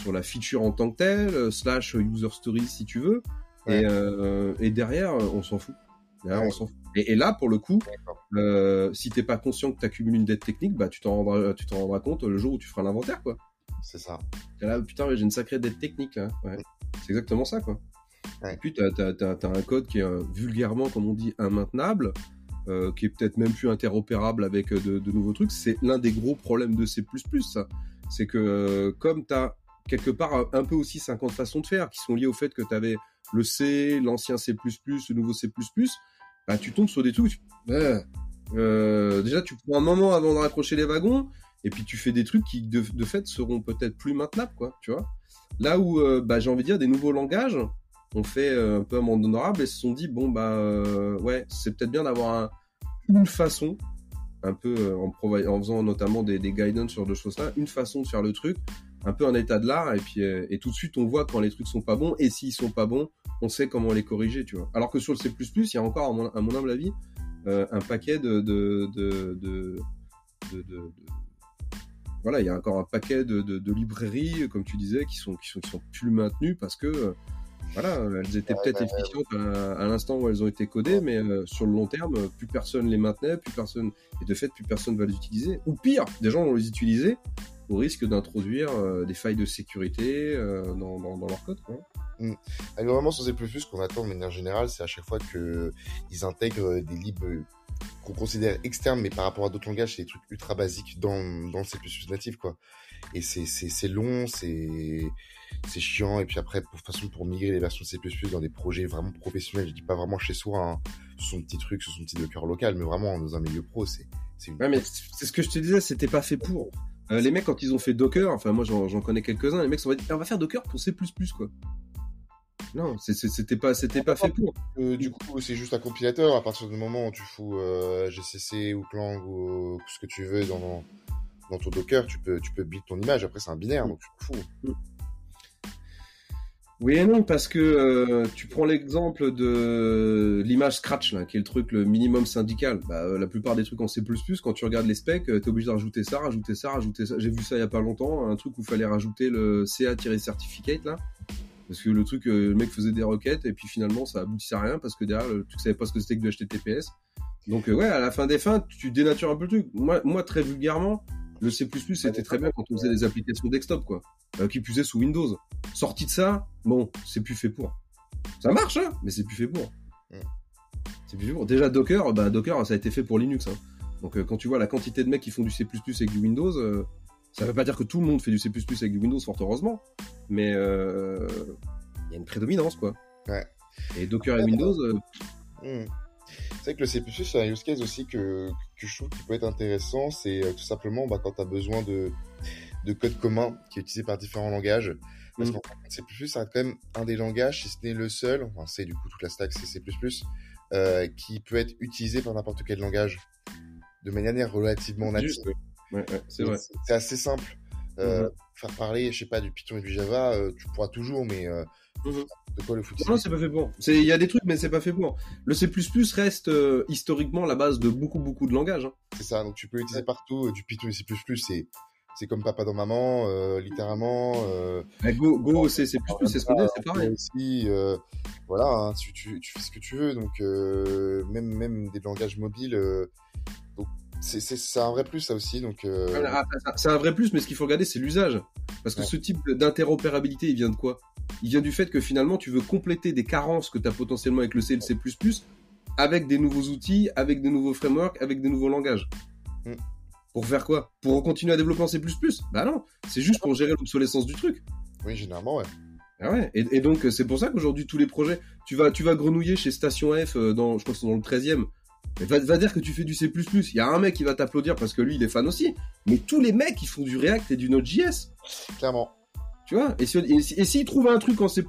Speaker 2: sur la feature en tant que telle, euh, slash user story si tu veux. Ouais. Et, euh, et, derrière, on s'en fout. Derrière, ouais. on s'en fout. Et, et, là, pour le coup, euh, si t'es pas conscient que tu accumules une dette technique, bah tu t'en rendras, tu t'en rendras compte le jour où tu feras l'inventaire, quoi.
Speaker 1: C'est ça.
Speaker 2: Et là, putain, j'ai une sacrée dette technique là. Ouais. C'est exactement ça, quoi. Et puis t'as as, as, un code qui est euh, vulgairement, comme on dit, immaintenable. Euh, qui est peut-être même plus interopérable avec euh, de, de nouveaux trucs, c'est l'un des gros problèmes de C++, ça. C'est que euh, comme tu as quelque part un peu aussi 50 façons de faire qui sont liées au fait que tu avais le C, l'ancien C++, le nouveau C++, bah tu tombes sur des trucs. Euh, déjà, tu prends un moment avant de raccrocher les wagons et puis tu fais des trucs qui de, fait seront peut-être plus maintenables, quoi. Tu vois Là où euh, bah, j'ai envie de dire des nouveaux langages ont fait euh, un peu un monde honorable et se sont dit bon bah ouais c'est peut-être bien d'avoir un, une façon un peu en, en faisant notamment des, des guidance sur deux choses là, une façon de faire le truc un peu un état de l'art et puis euh, et tout de suite on voit quand les trucs sont pas bons et s'ils sont pas bons on sait comment les corriger tu vois. Alors que sur le C++ il y a encore à mon, à mon humble avis euh, un paquet de de, de, de, de, de voilà il y a encore un paquet de, librairies comme tu disais qui sont qui sont qui sont plus maintenues parce que euh, voilà elles étaient ouais, peut-être ouais, efficientes à, à l'instant où elles ont été codées mais euh, sur le long terme plus personne les maintenait plus personne et de fait plus personne va les utiliser. Ou pire des gens vont les utiliser au risque d'introduire euh, des failles de sécurité euh, dans, dans, dans leur code. Quoi.
Speaker 1: Alors, vraiment, sur C++, ce qu'on attend de manière générale, c'est à chaque fois qu'ils intègrent des libres qu'on considère externes, mais par rapport à d'autres langages, c'est des trucs ultra basiques dans, dans le C++ natif, quoi. Et c'est, long, c'est, c'est chiant, et puis après, pour, façon, pour migrer les versions de C++ dans des projets vraiment professionnels, je dis pas vraiment chez soi, hein, son petit truc, sur son petit docker local, mais vraiment dans un milieu pro, c'est, c'est une...
Speaker 2: Ouais, mais c'est ce que je te disais, c'était pas fait pour. Euh, les mecs, quand ils ont fait Docker, enfin, moi, j'en, connais quelques-uns, les mecs sont dit, on va faire Docker pour C++, quoi. Non, c'était pas, c'était pas fait pour.
Speaker 1: Euh, du coup, c'est juste un compilateur. À partir du moment où tu fous euh, GCC ou Clang ou ce que tu veux dans, dans ton Docker, tu peux, tu peux build ton image. Après, c'est un binaire, donc tu te fous.
Speaker 2: Oui et non, parce que euh, tu prends l'exemple de l'image Scratch, là, qui est le truc le minimum syndical. Bah, euh, la plupart des trucs en C++, quand tu regardes les specs, euh, t'es obligé de rajouter ça, rajouter ça, rajouter ça. J'ai vu ça il y a pas longtemps, un truc où il fallait rajouter le CA-certificate, là. Parce que le truc, euh, le mec faisait des requêtes, et puis finalement, ça aboutissait à rien, parce que derrière, tu savais pas ce que c'était que du HTTPS. Donc, euh, ouais, à la fin des fins, tu dénatures un peu le truc. Moi, moi très vulgairement, le C++, c'était très bien quand on faisait des applications desktop, quoi. Euh, qui puisaient sous Windows. Sorti de ça, bon, c'est plus fait pour. Ça marche, hein, mais c'est plus fait pour.
Speaker 1: Mm.
Speaker 2: C'est plus fait pour. Déjà, Docker, bah, Docker, ça a été fait pour Linux. Hein. Donc, euh, quand tu vois la quantité de mecs qui font du C++ avec du Windows, euh, ça veut pas dire que tout le monde fait du C++ avec du Windows, fort heureusement. Mais euh, il y a une prédominance, quoi.
Speaker 1: Ouais.
Speaker 2: Et Docker et Windows, euh,
Speaker 1: Hmm. C'est que le C++, c'est un use case aussi que, que je trouve qui peut être intéressant. C'est euh, tout simplement bah, quand tu as besoin de, de code commun qui est utilisé par différents langages. Parce
Speaker 2: Mm.
Speaker 1: qu'en C++, ça reste quand même un des langages, si ce n'est le seul, enfin c'est du coup toute la stack, c'est C++, euh, qui peut être utilisé par n'importe quel langage de manière relativement native.
Speaker 2: Ouais, ouais, c'est
Speaker 1: assez simple. Euh, Faire parler, je sais pas, du Python et du Java, euh, tu pourras toujours, mais euh,
Speaker 2: Mhm.
Speaker 1: de quoi le foutre
Speaker 2: Non, c'est pas fait pour. C'est- Il y a des trucs, mais c'est pas fait pour. Le C++ reste euh, historiquement la base de beaucoup, beaucoup de langages. hein.
Speaker 1: C'est ça, donc tu peux l'utiliser partout. euh, Du Python et C++, c'est c'est comme papa dans maman, euh, littéralement. Euh,
Speaker 2: Bah, Go, Go, c'est C++, c'est ce qu'on dit, c'est pareil.
Speaker 1: aussi, euh, voilà, hein, tu, tu, tu fais ce que tu veux, donc euh, même même des langages mobiles. C'est un vrai plus ça aussi, donc. euh,
Speaker 2: Ah, C'est un vrai plus, mais ce qu'il faut regarder, c'est l'usage. Parce que
Speaker 1: Ouais.
Speaker 2: ce type d'interopérabilité, il vient de quoi? Il vient du fait que finalement, tu veux compléter des carences que tu as potentiellement avec le C et le C++ avec des nouveaux outils, avec des nouveaux frameworks, avec des nouveaux langages.
Speaker 1: Mm.
Speaker 2: Pour faire quoi? Pour continuer à développer en C++ Bah non, c'est juste pour gérer l'obsolescence du truc.
Speaker 1: Oui, généralement, ouais.
Speaker 2: Ah ouais, et, et donc c'est pour ça qu'aujourd'hui tous les projets, tu vas, tu vas grenouiller chez Station F euh, dans, je crois que c'est dans le 13e. Mais va, va dire que tu fais du C++, il y a un mec qui va t'applaudir parce que lui il est fan aussi. Mais tous les mecs ils font du React et du Node.js,
Speaker 1: Clairement.
Speaker 2: tu vois. Et si, et, si- et s'ils trouvent un truc en C++,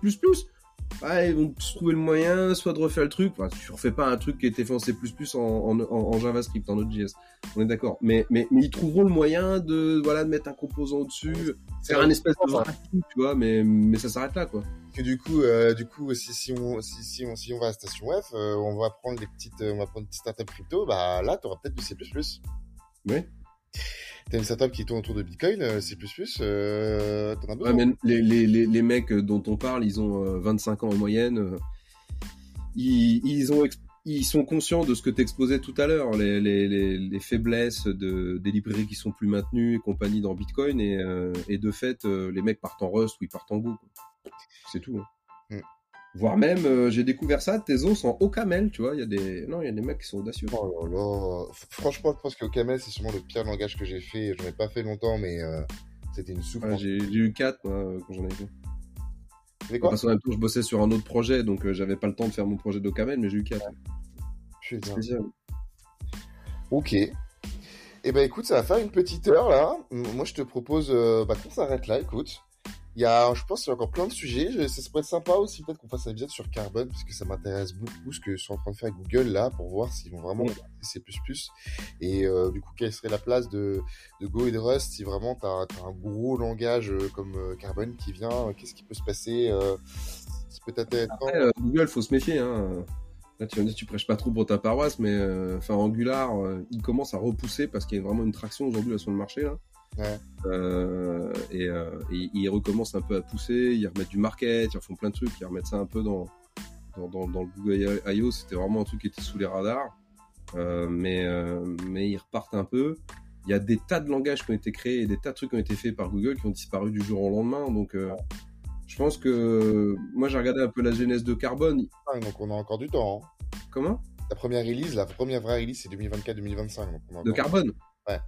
Speaker 2: bah, ils vont se trouver le moyen soit de refaire le truc. Tu refais pas un truc qui a été fait en C++ en, en, en, en JavaScript, en Node.js. On est d'accord. Mais, mais, mais ils trouveront le moyen de, voilà, de mettre un composant au-dessus, faire un espèce de vrac, tu vois. Mais, mais ça s'arrête là, quoi.
Speaker 1: Que du coup, euh, du coup, si, si on, si, si on, si on va à Station F, euh, on va prendre des petites, euh, on va prendre une petite startup crypto, bah là, t'auras peut-être du C++.
Speaker 2: Oui.
Speaker 1: T'as une startup qui tourne autour de Bitcoin, C++, euh, t'en as besoin.
Speaker 2: Ouais, mais les, les, les, les mecs dont on parle, ils ont euh, 25 ans en moyenne. ils, ils, ont ils sont conscients de ce que tu exposais tout à l'heure, les, les, les, les faiblesses de, des librairies qui sont plus maintenues et compagnie dans Bitcoin. Et, et de fait, les mecs partent en Rust ou ils partent en Go. quoi. C'est tout. hein.
Speaker 1: Mm.
Speaker 2: Voire même, euh, j'ai découvert ça, Tezos en OCaml, tu vois. Il y a des, non, il y a des mecs qui sont audacieux.
Speaker 1: Oh là là. Franchement, je pense que Camel, c'est sûrement le pire langage que j'ai fait. J'en ai pas fait longtemps, mais euh, c'était une
Speaker 2: Ouais,
Speaker 1: souffrance.
Speaker 2: j'ai j'ai eu 4 moi, euh, quand j'en ai fait.
Speaker 1: Tu fais quoi
Speaker 2: Parce qu'en même temps, je bossais sur un autre projet, donc euh, j'avais pas le temps de faire mon projet d'OCaml, mais j'ai eu 4.
Speaker 1: Putain.
Speaker 2: Spécial.
Speaker 1: Ok. Eh ben écoute, ça va faire une petite heure là. Moi, je te propose bah, qu'on s'arrête là. Écoute, il y a, je pense, qu'il y a encore plein de sujets. Je- Ça, ça pourrait être sympa aussi, peut-être qu'on fasse un épisode sur Carbone, parce que ça m'intéresse beaucoup ce que sont en train de faire Google là, pour voir s'ils vont vraiment utiliser C++. Et euh, du coup, quelle serait la place de, de Go et de Rust si vraiment t'as as un gros langage euh, comme euh, Carbone qui vient. Qu'est-ce qui peut se passer euh, C'est peut-être intéressant.
Speaker 2: Après, euh, Google, faut se méfier. Hein. Là, tu vas me dire, tu prêches pas trop pour ta paroisse, mais enfin, Angular, il commence à repousser parce qu'il y a vraiment une traction aujourd'hui sur le marché. Là.
Speaker 1: Ouais.
Speaker 2: Euh, et, euh, et ils recommencent un peu à pousser, ils remettent du market, ils refont plein de trucs, ils remettent ça un peu dans, dans, dans, dans le Google I.O. C'était vraiment un truc qui était sous les radars. Euh, mais, mais ils repartent un peu. il y a des tas de langages qui ont été créés et des tas de trucs qui ont été faits par Google qui ont disparu du jour au lendemain. Donc, je pense que moi, j'ai regardé un peu la genèse de Carbone.
Speaker 1: Ah, donc on a encore du temps. hein.
Speaker 2: Comment?
Speaker 1: La première release, la première vraie release, c'est 2024-2025. donc on a
Speaker 2: De Carbone?
Speaker 1: Ouais.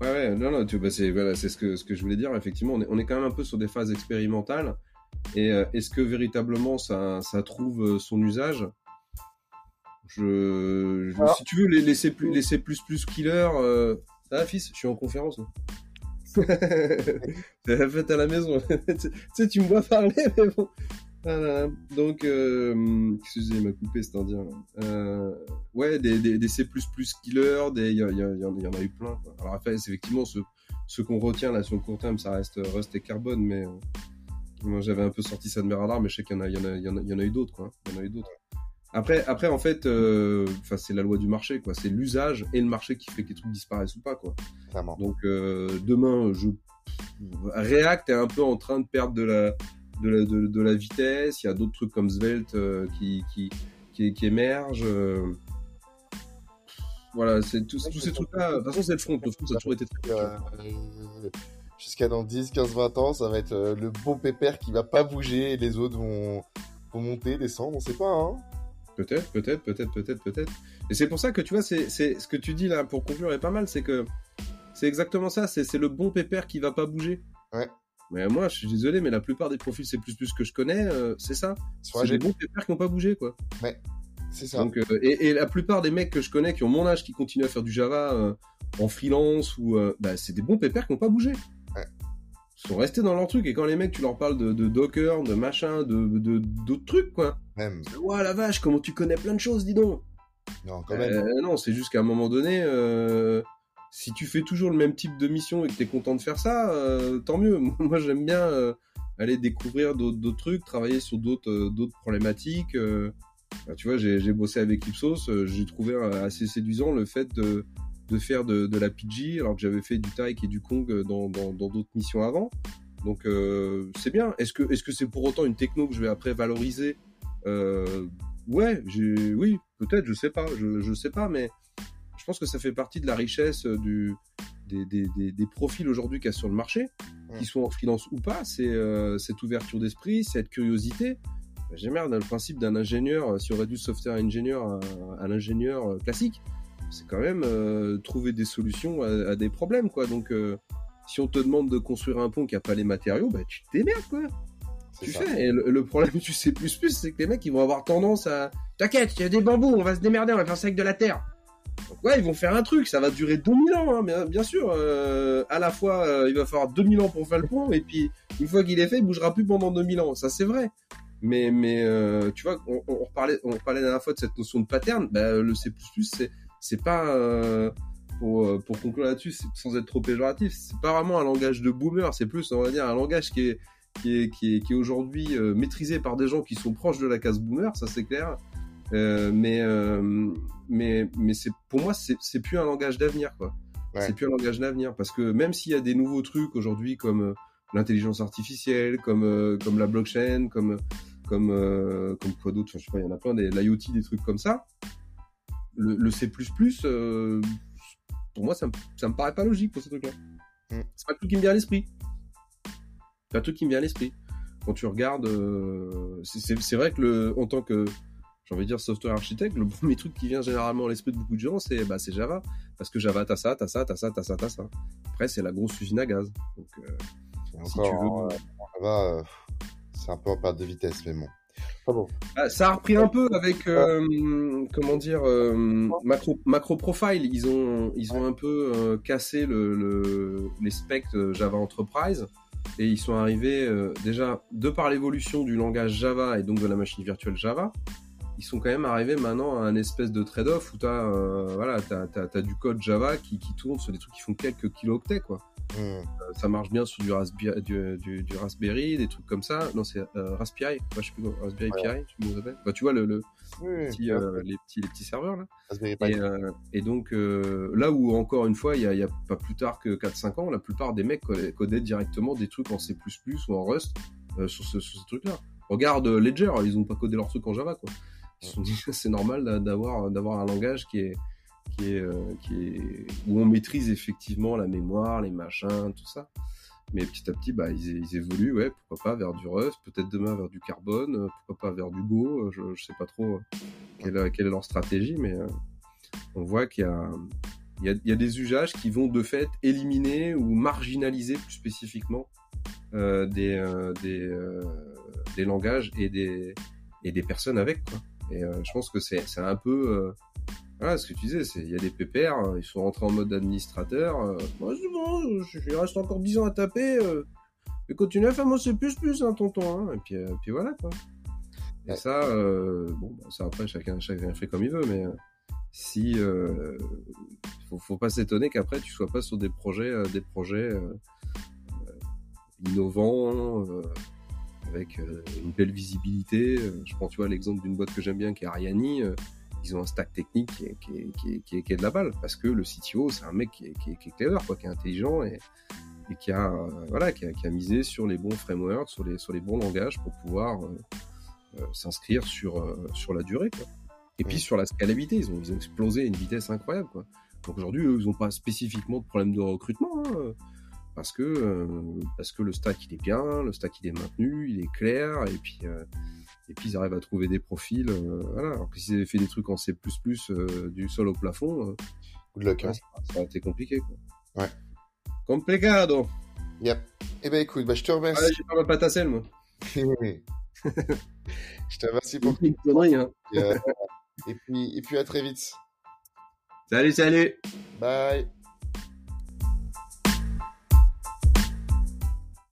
Speaker 2: Ouais, ouais, non, non, tu, bah, c'est voilà, c'est ce que, ce que je voulais dire. Effectivement, on est, on est quand même un peu sur des phases expérimentales. Et euh, est-ce que véritablement ça, ça trouve euh, son usage? Je, Si tu veux, les, les C++, les C++ killer, euh... ça va, fils Je suis en conférence. C'est la fête à la maison. tu sais, tu me vois parler, mais bon. Ah là là. Donc, euh, excusez, il m'a coupé cet indien. Euh, ouais, des, des, des C++ killers, il y, en il y en a eu plein. Quoi. Alors après, effectivement, ce, ce qu'on retient là sur le court terme, ça reste Rust et Carbone, mais euh, moi j'avais un peu sorti ça de mes radars, mais je sais qu'il y en a, il y en a, il y en a, il y en a eu d'autres, quoi. Il y en a eu d'autres. Après, après, en fait, euh, c'est la loi du marché, quoi. C'est l'usage et le marché qui fait que les trucs disparaissent ou pas, quoi. Donc euh, demain, je React est un peu en train de perdre de la de la, de, de la vitesse. Il y a d'autres trucs comme Svelte euh, qui, qui, qui qui émergent. euh. Voilà, c'est tous, ces trucs-là. De toute façon, c'est le front. Le front, ça a toujours été très
Speaker 1: Euh, Jusqu'à dans 10, 15, 20 ans, ça va être le beau pépère qui va pas bouger et les autres vont, vont monter, descendre, on sait pas. Hein.
Speaker 2: Peut-être, peut-être, peut-être, peut-être, peut-être. Et c'est pour ça que tu vois, c'est, ce que tu dis là pour conclure est pas mal, c'est que c'est exactement ça, c'est, c'est le bon pépère qui va pas bouger.
Speaker 1: Ouais.
Speaker 2: Mais moi, je suis désolé, mais la plupart des profils C++ que je connais, euh, c'est ça. C'est des bons pépères qui ont pas bougé, quoi.
Speaker 1: c'est ça.
Speaker 2: Donc, euh, et, et la plupart des mecs que je connais qui ont mon âge, qui continuent à faire du Java euh, en freelance ou, bah, c'est des bons pépères qui ont pas bougé.
Speaker 1: Ouais.
Speaker 2: Ils sont restés dans leur truc et quand les mecs, tu leur parles de, de Docker, de machin, de, d'autres trucs, quoi.
Speaker 1: Même.
Speaker 2: Ouah la vache, comment tu connais plein de choses, dis donc.
Speaker 1: Non, quand même.
Speaker 2: Non, c'est juste qu'à un moment donné, si tu fais toujours le même type de mission et que tu es content de faire ça, euh, tant mieux. Moi, j'aime bien euh, aller découvrir d'autres trucs, travailler sur d'autres euh, problématiques. Bah, tu vois, j'ai bossé avec Ipsos, j'ai trouvé assez séduisant le fait de, faire de, la PG, alors que j'avais fait du Taik et du Kong dans d'autres missions avant. Donc, c'est bien. Est-ce que c'est pour autant une techno que je vais après valoriser? Ouais, oui, peut-être, je sais pas, je, je sais pas, mais pense que ça fait partie de la richesse euh, du, des, des, des, des profils aujourd'hui qu'il y a sur le marché,
Speaker 1: Ouais.
Speaker 2: qu'ils soient en freelance ou pas, c'est euh, cette ouverture d'esprit, cette curiosité. J'ai merde, le principe d'un ingénieur, euh, si on réduit software ingénieur à, à l'ingénieur classique, c'est quand même euh, trouver des solutions à, à des problèmes, quoi. Donc, euh, si on te demande de construire un pont qui a pas les matériaux, bah tu te démerdes, quoi tu
Speaker 1: ça.
Speaker 2: fais. Et le, le problème du C++, c'est que les mecs, ils vont avoir tendance à... T'inquiète, il y a des bambous, on va se démerder, on va faire ça avec de la terre. Donc ouais, ils vont faire un truc, ça va durer 2000 ans, hein, bien, bien sûr. euh, à la fois, euh, il va falloir 2000 ans pour faire le pont, et puis une fois qu'il est fait, il bougera plus pendant 2000 ans. Ça, c'est vrai. Mais, mais euh, tu vois, on, on, parlait, on parlait la dernière fois de cette notion de pattern. Bah, le C++, c'est, c'est pas... euh, pour, euh, pour conclure là-dessus, sans être trop péjoratif, c'est pas vraiment un langage de boomer, c'est plus, on va dire, un langage qui est, qui est, qui est, qui est aujourd'hui euh, maîtrisé par des gens qui sont proches de la case boomer, ça c'est clair. Euh, mais euh, mais mais c'est pour moi c'est c'est plus un langage d'avenir quoi.
Speaker 1: Ouais.
Speaker 2: C'est plus un langage d'avenir parce que même s'il y a des nouveaux trucs aujourd'hui comme euh, l'intelligence artificielle, comme comme la blockchain, comme comme comme quoi d'autre, je sais pas, il y en a plein des l'IoT des trucs comme ça. Le, le C++, euh, pour moi ça me ça me paraît pas logique pour ces trucs-là.
Speaker 1: Mm.
Speaker 2: C'est pas le truc qui me vient à l'esprit. C'est pas le truc qui me vient à l'esprit. Quand tu regardes, euh, c'est- c'est c'est vrai que le, en tant que, j'ai envie de dire software architecte, le premier truc qui vient généralement à l'esprit de beaucoup de gens, c'est bah, Java. Parce que Java, t'as ça, t'as ça, t'as ça, t'as ça, t'as ça. Après, c'est la grosse usine à gaz. Donc, euh, si
Speaker 1: encore,
Speaker 2: tu veux.
Speaker 1: euh, ça va, euh, c'est un peu en perte de vitesse, mais bon.
Speaker 2: Ah, ça a repris un peu avec, euh, comment dire, euh, macro, macro profile. Ils ont, ils ont un peu cassé le, le- les specs Java Enterprise et ils sont arrivés euh, déjà de par l'évolution du langage Java et donc de la machine virtuelle Java. Ils sont quand même arrivés maintenant à un espèce de trade-off où tu as, voilà, t'as, t'as- t'as du code Java qui, qui tourne sur des trucs qui font quelques kilooctets. Quoi.
Speaker 1: Hmm.
Speaker 2: Euh, ça marche bien sur du, Raspberry, du, du- du Raspberry, des trucs comme ça. Non, c'est euh, Raspberry, ouais, je sais plus comment, Raspberry
Speaker 1: Ouais.
Speaker 2: Pi, s'appelle. Bah, tu vois le, le
Speaker 1: Oui,
Speaker 2: petit, euh, les, petits, les petits serveurs là.
Speaker 1: Raspberry Pi.
Speaker 2: Et, euh, et donc euh, là où encore une fois, il y a, a pas plus tard que 4-5 ans, la plupart des mecs codaient directement des trucs en C++ ou en Rust euh, sur, ce, sur ce truc-là. Regarde euh, Ledger, ils ont pas codé leur truc en Java quoi. Ils se sont dit c'est normal d'a- d'avoir un langage est qui est, où on maîtrise effectivement la mémoire, les machins, tout ça. Mais petit à petit, bah, ils, évoluent, pourquoi pas vers du Rust, peut-être demain vers du Carbone, pourquoi pas vers du Go, je, je sais pas trop quelle, est leur stratégie, mais on voit qu'il y a, des usages qui vont de fait éliminer ou marginaliser plus spécifiquement euh, euh, euh, des, langages et des, et des personnes avec. Quoi. Et je pense que c'est un peu... voilà ce que tu disais, il y a des PPR, ils sont rentrés en mode administrateur. moi, c'est bon, je, reste encore 10 ans à taper. et continue à faire mon C++, hein, tonton. Hein, et puis, puis voilà, quoi. Et ouais. ça, bon, bah, ça après, chacun, chacun fait comme il veut, mais si euh, faut, faut pas s'étonner qu'après tu sois pas sur des projets euh, des projets euh, innovants avec une belle visibilité je prends tu vois l'exemple d'une boîte que j'aime bien qui est Ariani ils ont un stack technique qui est, qui est, qui est, qui est, qui est de la balle parce que le CTO c'est un mec qui est, qui est, qui clever quoi qui est intelligent et, et qui a voilà qui a, qui a misé sur les bons frameworks sur les sur les bons langages pour pouvoir s'inscrire sur sur la durée quoi. Et puis sur la scalabilité, ils ont, ils ont explosé à une vitesse incroyable. Quoi. Donc aujourd'hui, eux, ils n'ont pas spécifiquement de problème de recrutement, hein, parce que euh, parce que le stack il est bien, le stack il est maintenu, il est clair, et puis euh, et puis ils arrivent à trouver des profils. Euh, voilà. Alors que s'ils avaient fait des trucs en C++ du sol au plafond,
Speaker 1: Good luck, hein.
Speaker 2: ça, ça aurait été compliqué. Quoi.
Speaker 1: Ouais.
Speaker 2: Complicado.
Speaker 1: Yep. Eh ben écoute, bah, je te remercie.
Speaker 2: Ah, j'ai pas ma pâte à sel, moi.
Speaker 1: je te remercie pour.
Speaker 2: une connerie, hein.
Speaker 1: Et, et puis, et puis à très vite.
Speaker 2: Salut, salut.
Speaker 1: Bye.